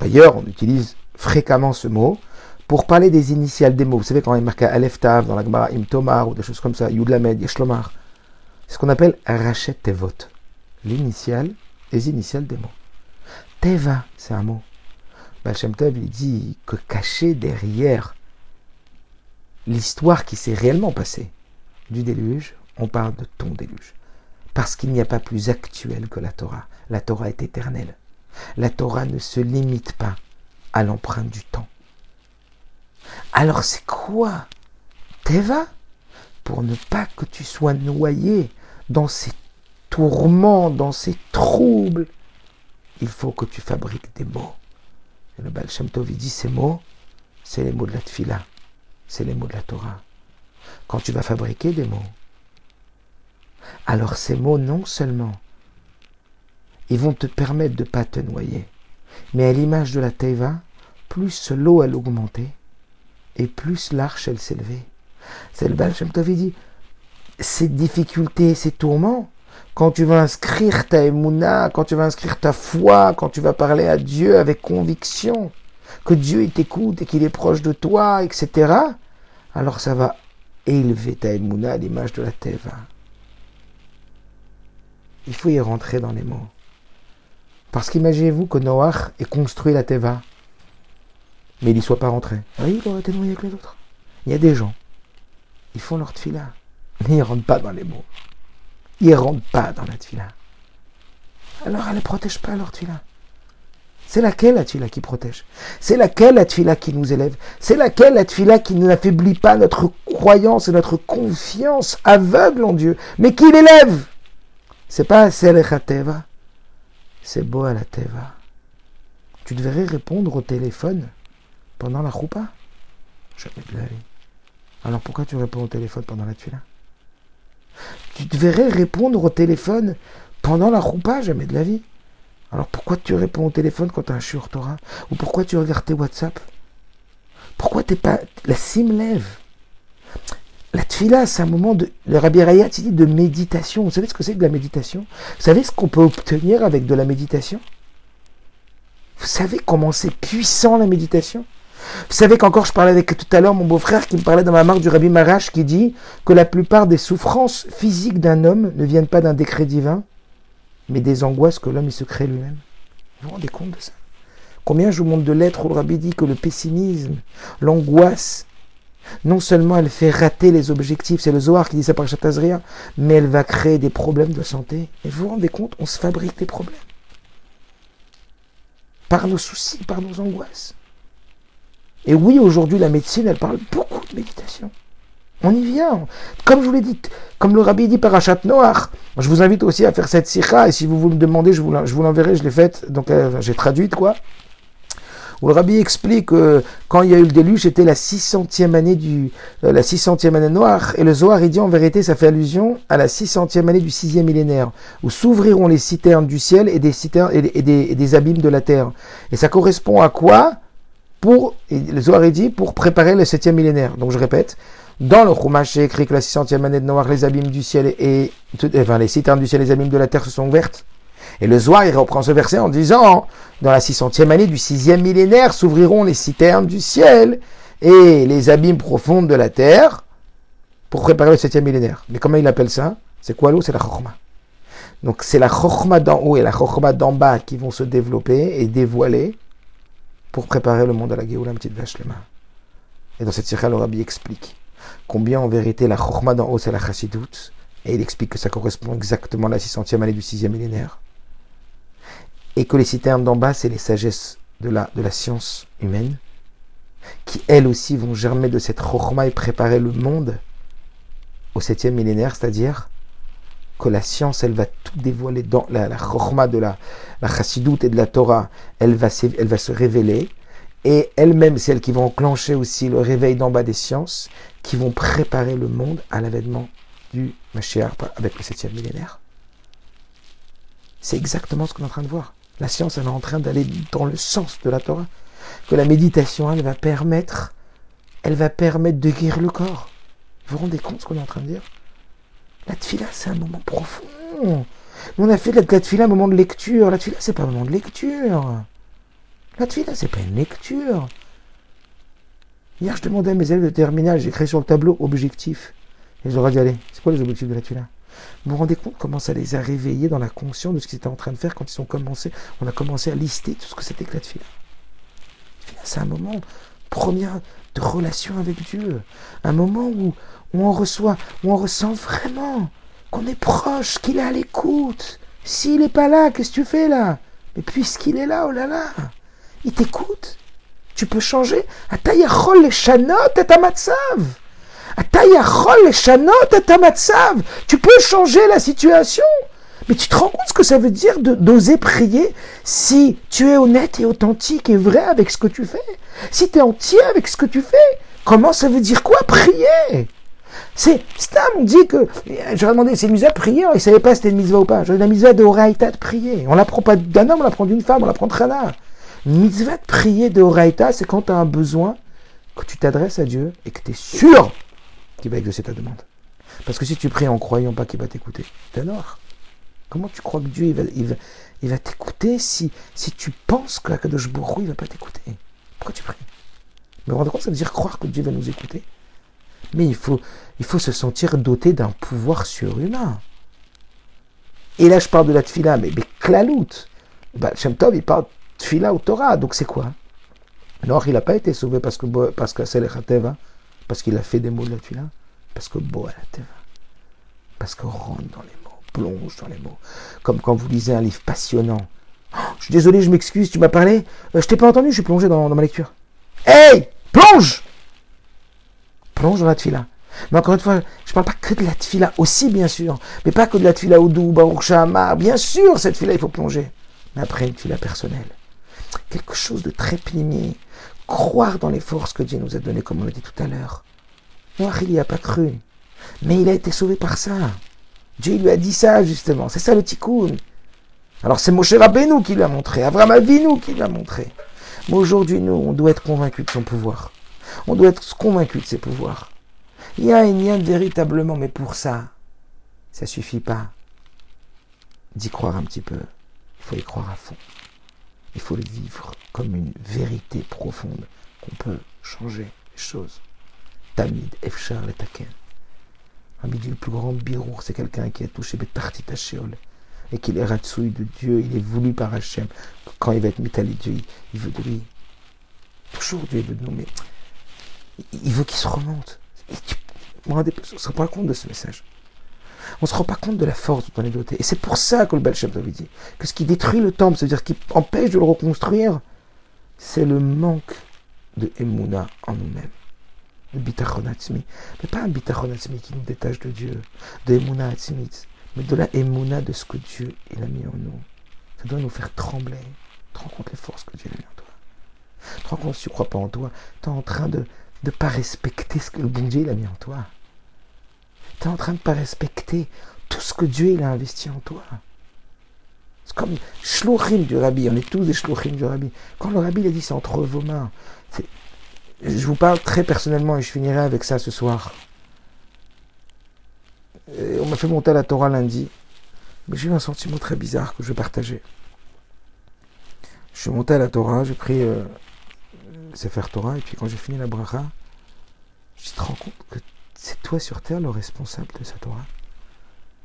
D'ailleurs, on utilise fréquemment ce mot pour parler des initiales des mots. Vous savez, quand il est marqué Aleph Tav dans la Gemara Imtomar ou des choses comme ça, Yud Lamed, Yeshlomar, c'est ce qu'on appelle Rachet Tevot. L'initiale, les initiales des mots. Teva, c'est un mot. Bachem Tev, il dit que caché derrière l'histoire qui s'est réellement passée du déluge, on parle de ton déluge. Parce qu'il n'y a pas plus actuel que la Torah. La Torah est éternelle. La Torah ne se limite pas à l'empreinte du temps. Alors c'est quoi Teva Pour ne pas que tu sois noyé dans ces tourments, dans ces troubles, il faut que tu fabriques des mots. Et le Baal Shem Tov, dit ces mots, c'est les mots de la Tfila, c'est les mots de la Torah. Quand tu vas fabriquer des mots, alors ces mots, non seulement, ils vont te permettre de ne pas te noyer, mais à l'image de la Teva, plus l'eau elle augmentait, et plus l'arche elle s'élevait. C'est le Baal Shem dit, ces difficultés, ces tourments, quand tu vas inscrire ta émouna, quand tu vas inscrire ta foi, quand tu vas parler à Dieu avec conviction, que Dieu t'écoute et qu'il est proche de toi, etc., alors ça va élever ta émouna à l'image de la Teva. Il faut y rentrer dans les mots. Parce qu'imaginez-vous que Noach ait construit la Teva, mais il n'y soit pas rentré. Oui, il aurait été noyé avec les autres. Il y a des gens, ils font leur tefila, mais ils ne rentrent pas dans les mots. Ils rentrent pas dans la tefila. Alors elle ne protège pas leur tefila. C'est laquelle la tefila qui protège? C'est laquelle la tefila qui nous élève? C'est laquelle la tefila qui n'affaiblit pas notre croyance et notre confiance aveugle en Dieu, mais qui l'élève? C'est pas la Teva, c'est beau à la Teva. Tu devrais répondre au téléphone pendant la choupa Jamais de la. Alors pourquoi tu réponds au téléphone pendant la tefila? Tu devrais répondre au téléphone pendant la choupa Jamais de la vie. Alors pourquoi tu réponds au téléphone quand tu as un shiur Ou pourquoi tu regardes tes WhatsApp? Pourquoi t'es pas... La sim lève? La tfila, c'est un moment de... Le Rabbi Rayat, dit de méditation. Vous savez ce que c'est que de la méditation? Vous savez ce qu'on peut obtenir avec de la méditation? Vous savez comment c'est puissant la méditation? Vous savez qu'encore, je parlais avec tout à l'heure mon beau-frère qui me parlait dans ma marque du Rabbi Marash qui dit que la plupart des souffrances physiques d'un homme ne viennent pas d'un décret divin, mais des angoisses que l'homme il se crée lui-même. Vous vous rendez compte de ça? Combien je vous montre de lettres où le rabbi dit que le pessimisme, l'angoisse, non seulement elle fait rater les objectifs, c'est le Zohar qui dit ça par Chatazria, mais elle va créer des problèmes de santé. Et vous vous rendez compte, on se fabrique des problèmes. Par nos soucis, par nos angoisses. Et oui, aujourd'hui, la médecine, elle parle beaucoup de méditation. On y vient. Comme je vous l'ai dit, comme le rabbi dit par Achat Noir, je vous invite aussi à faire cette sikha, et si vous vous me demandez, je vous l'enverrai, je l'ai faite, donc euh, j'ai traduite quoi. Où le rabbi explique que quand il y a eu le déluge, c'était la 600e année du, euh, la 600e année noire, et le Zohar, il dit en vérité, ça fait allusion à la 600e année du 6e millénaire, où s'ouvriront les citernes du ciel et des citernes et des, des, abîmes de la terre. Et ça correspond à quoi? Pour, le Zohar, dit, pour préparer le 7e millénaire. Donc je répète, dans le Chumash, j'ai écrit que la 600e année de Noir, les abîmes du ciel et, enfin, les citernes du ciel et les abîmes de la terre se sont ouvertes. Et le Zohar, il reprend ce verset en disant, dans la 600e année du 6e millénaire s'ouvriront les citernes du ciel et les abîmes profondes de la terre pour préparer le 7e millénaire. Mais comment il appelle ça? C'est quoi l'eau? C'est la Chokhmah. Donc c'est la Chokhmah d'en haut et la Chokhmah d'en bas qui vont se développer et dévoiler pour préparer le monde à la Géoula, mains. Et dans cette sirah, le Rabbi explique combien en vérité la Chokhmah d'en haut c'est la Chassidoute, et il explique que ça correspond exactement à la 600e année du 6e millénaire, et que les citernes d'en bas c'est les sagesses de la, de la science humaine, qui elles aussi vont germer de cette Chokhmah et préparer le monde au 7e millénaire, c'est-à-dire que la science, elle va tout dévoiler dans la, la de la, la chassidoute et de la Torah, elle va, elle va se révéler, et elle-même, c'est elle qui va enclencher aussi le réveil d'en bas des sciences, qui vont préparer le monde à l'avènement du Mashiach avec le septième millénaire. C'est exactement ce qu'on est en train de voir. La science, elle est en train d'aller dans le sens de la Torah. Que la méditation, elle va permettre, elle va permettre de guérir le corps. Vous vous rendez compte de ce qu'on est en train de dire? La tfila, c'est un moment profond. On a fait la, la tfila un moment de lecture. La tfila, c'est pas un moment de lecture. La tfila, c'est pas une lecture. Hier, je demandais à mes élèves de terminale, j'ai écrit sur le tableau objectif. Et je leur ai dit, allez, c'est quoi les objectifs de la tfila? Vous vous rendez compte comment ça les a réveillés dans la conscience de ce qu'ils étaient en train de faire quand ils ont commencé, on a commencé à lister tout ce que c'était que la tfila. C'est un moment premier de relation avec Dieu. Un moment où, on reçoit, où on ressent vraiment qu'on est proche, qu'il est à l'écoute. S'il n'est pas là, qu'est-ce que tu fais là? Mais puisqu'il est là, oh là là, il t'écoute. Tu peux changer. Tu peux changer la situation. Mais tu te rends compte ce que ça veut dire d'oser prier si tu es honnête et authentique et vrai avec ce que tu fais? Si tu es entier avec ce que tu fais Comment ça veut dire quoi prier? C'est, Stam, dit que, j'aurais demandé, c'est une mitzvah prier, il savait pas si c'était une mitzvah ou pas. J'aurais la mitzvah de Horaïta de prier. On l'apprend pas d'un homme, on l'apprend d'une femme, on l'apprend de Khana. Une mitzvah de prier de Horaïta, c'est quand tu as un besoin, que tu t'adresses à Dieu et que tu es sûr qu'il va exaucer ta demande. Parce que si tu pries en croyant pas qu'il va t'écouter, noir. Comment tu crois que Dieu il va, il va, il va t'écouter si, si tu penses que Akadosh Bourou il va pas t'écouter? Pourquoi tu pries? Mais rendre compte, ça veut dire croire que Dieu va nous écouter. Mais il faut, il faut se sentir doté d'un pouvoir surhumain. Et là, je parle de la tfila, mais, mais klalout. Bah, Shem il parle de tfila au Torah. Donc c'est quoi? Noir, il n'a pas été sauvé parce que parce que c'est parce qu'il a fait des mots de la tfila, parce que Bo la teva, parce qu'on rentre dans les mots, plonge dans les mots. Comme quand vous lisez un livre passionnant. Oh, je suis désolé, je m'excuse, tu m'as parlé? Euh, Je t'ai pas entendu, je suis plongé dans, dans ma lecture. Hey Plonge Plonge dans la tfila. Mais encore une fois, je ne parle pas que de la tfila aussi, bien sûr. Mais pas que de la tfila Oudou, Baruch. Bien sûr, cette tfila, il faut plonger. Mais après, une tfila personnelle. Quelque chose de très pigné. Croire dans les forces que Dieu nous a données, comme on l'a dit tout à l'heure. Noir, il n'y a pas cru. Mais il a été sauvé par ça. Dieu lui a dit ça, justement. C'est ça le tikkun. Alors c'est Moshe Rabbeinu qui l'a montré, Avram Avinu qui l'a montré. Mais aujourd'hui, nous, on doit être convaincus de son pouvoir. On doit être convaincus de ses pouvoirs. Il y a un lien véritablement, mais pour ça, ça suffit pas d'y croire un petit peu. Il faut y croire à fond. Il faut le vivre comme une vérité profonde qu'on peut changer les choses. Tamid, Efchar, le Taken. dit le plus grand birour, c'est quelqu'un qui a touché Sheol et qu'il est ratsouille de Dieu, il est voulu par Hachem. Quand il va être métallique, Dieu, il veut de lui. Toujours Dieu veut de nous, mais il veut qu'il se remonte. On ne se rend pas compte de ce message. On ne se rend pas compte de la force dont on est. Et c'est pour ça que le Baal Shem dit que ce qui détruit le temple, c'est-à-dire qui empêche de le reconstruire, c'est le manque de Emouna en nous-mêmes. Le bitachon Mais pas un bitachon qui nous détache de Dieu, de Emouna mais de la Emouna de ce que Dieu il a mis en nous. Ça doit nous faire trembler. Tu rends compte les forces que Dieu a mis en toi. Tu rends compte si tu ne crois pas en toi, tu es en train de ne pas respecter ce que le bon Dieu a mis en toi. Tu es en train de ne pas respecter tout ce que Dieu il a investi en toi. C'est comme shlouchim du rabbi, on est tous des shlouchim du rabbi. Quand le rabbi a dit c'est entre vos mains, je vous parle très personnellement et je finirai avec ça ce soir. on m'a fait monter à la Torah lundi, mais j'ai eu un sentiment très bizarre que je vais partager. Je suis monté à la Torah, j'ai pris euh, Sefer Torah, et puis quand j'ai fini la bracha, je te rends compte que c'est toi sur terre le responsable de cette Torah.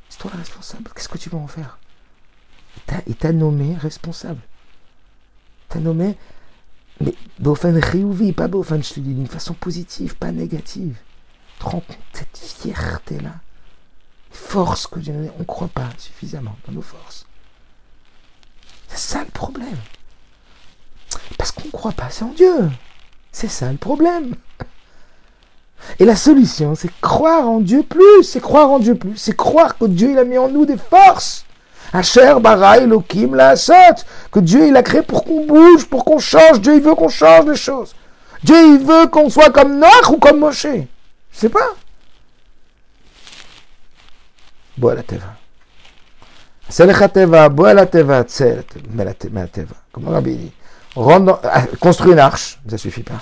C'est toi le responsable? Qu'est-ce que tu vas en faire? Il t'a nommé responsable. T'a nommé, mais pas d'une façon positive, pas négative. Compte cette fierté-là? Force que Dieu nous on ne croit pas suffisamment dans nos forces. C'est ça le problème. Parce qu'on ne croit pas assez en Dieu. C'est ça le problème. Et la solution, c'est croire en Dieu plus, c'est croire en Dieu plus, c'est croire que Dieu il a mis en nous des forces. Asher, Bara, Elohim, la Sot, que Dieu il a créé pour qu'on bouge, pour qu'on change. Dieu il veut qu'on change les choses. Dieu il veut qu'on soit comme Noach ou comme Moshe. Je sais pas. la Teva. Teva, la Teva, Teva. Comme Rabbi dit? Ah, construis une arche, ça suffit pas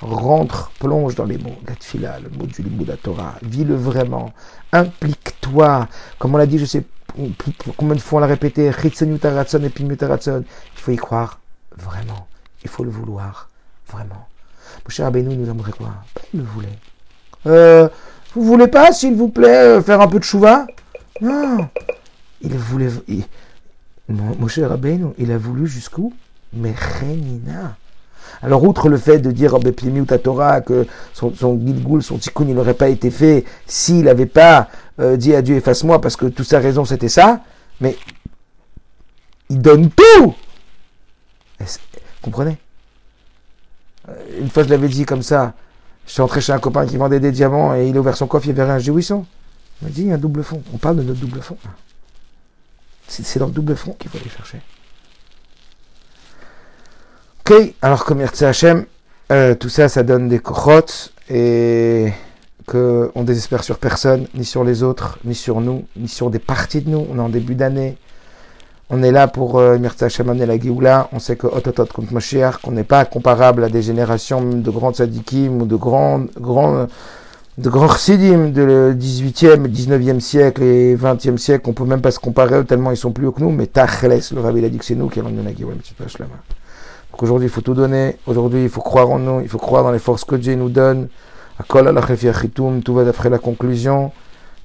rentre, plonge dans les mots, la tfila, le mot du limou, la Torah, vis-le vraiment, implique-toi, comme on l'a dit, je sais combien de fois on l'a répété, et il faut y croire vraiment, il faut le vouloir vraiment. Mon cher Abénou nous aimerait quoi? Ben, Il le voulait. Euh, vous voulez pas, s'il vous plaît, euh, faire un peu de chouva? Non, il voulait, mon, cher Abénou, il a voulu jusqu'où? Mais Renina. Alors, outre le fait de dire, oh, ou Torah, que son, son son tikkun, il n'aurait pas été fait s'il n'avait pas euh, dit à Dieu, efface-moi, parce que toute sa raison, c'était ça, mais il donne tout Comprenez? Euh, Une fois, je l'avais dit comme ça, je suis entré chez un copain qui vendait des diamants et il a ouvert son coffre, il y avait un jouisson. Il m'a dit, il y a un double fond. On parle de notre double fond. C'est dans le double fond qu'il faut aller chercher. Ok, alors comme Hachem, euh, tout ça, ça donne des cochotes et qu'on désespère sur personne, ni sur les autres, ni sur nous, ni sur des parties de nous. On est en début d'année. On est là pour euh, Mirza Shaman et la Géoula. On sait que Ototot contre Moshiach, qu'on n'est pas comparable à des générations de grands tzadikim ou de grands, grands, de grands de 18e, 19e siècle et 20e siècle. On peut même pas se comparer tellement ils sont plus hauts que nous. Mais Tachles, le rabbi a dit que c'est nous qui allons donner la Géoula. Donc aujourd'hui, il faut tout donner. Aujourd'hui, il faut croire en nous. Il faut croire dans les forces que Dieu nous donne. Tout va d'après la conclusion.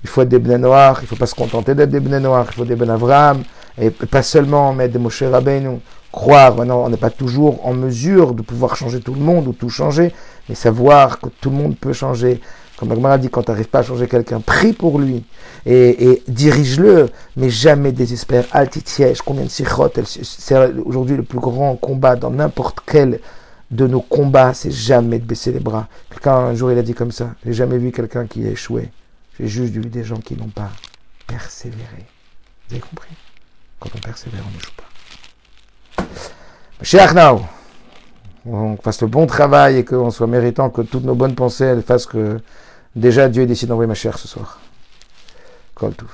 Il faut être des bnei noirs. Il ne faut pas se contenter d'être des bnei noirs. Il faut des ben Avram. Et pas seulement mettre des Moshe Rabbeinu, croire, maintenant on n'est pas toujours en mesure de pouvoir changer tout le monde ou tout changer, mais savoir que tout le monde peut changer. Comme Agmara dit, quand tu n'arrives pas à changer quelqu'un, prie pour lui et, dirige-le, mais jamais désespère. Altitiège, combien de sikhot, c'est aujourd'hui le plus grand combat dans n'importe quel de nos combats, c'est jamais de baisser les bras. Quelqu'un, un jour, il a dit comme ça, j'ai jamais vu quelqu'un qui a échoué. J'ai juste vu des gens qui n'ont pas persévéré. Vous avez compris? Quand on persévère, on n'échoue pas. Cher Now, on fasse le bon travail et qu'on soit méritant que toutes nos bonnes pensées fassent que déjà Dieu décide d'envoyer ma chère ce soir. Call tout.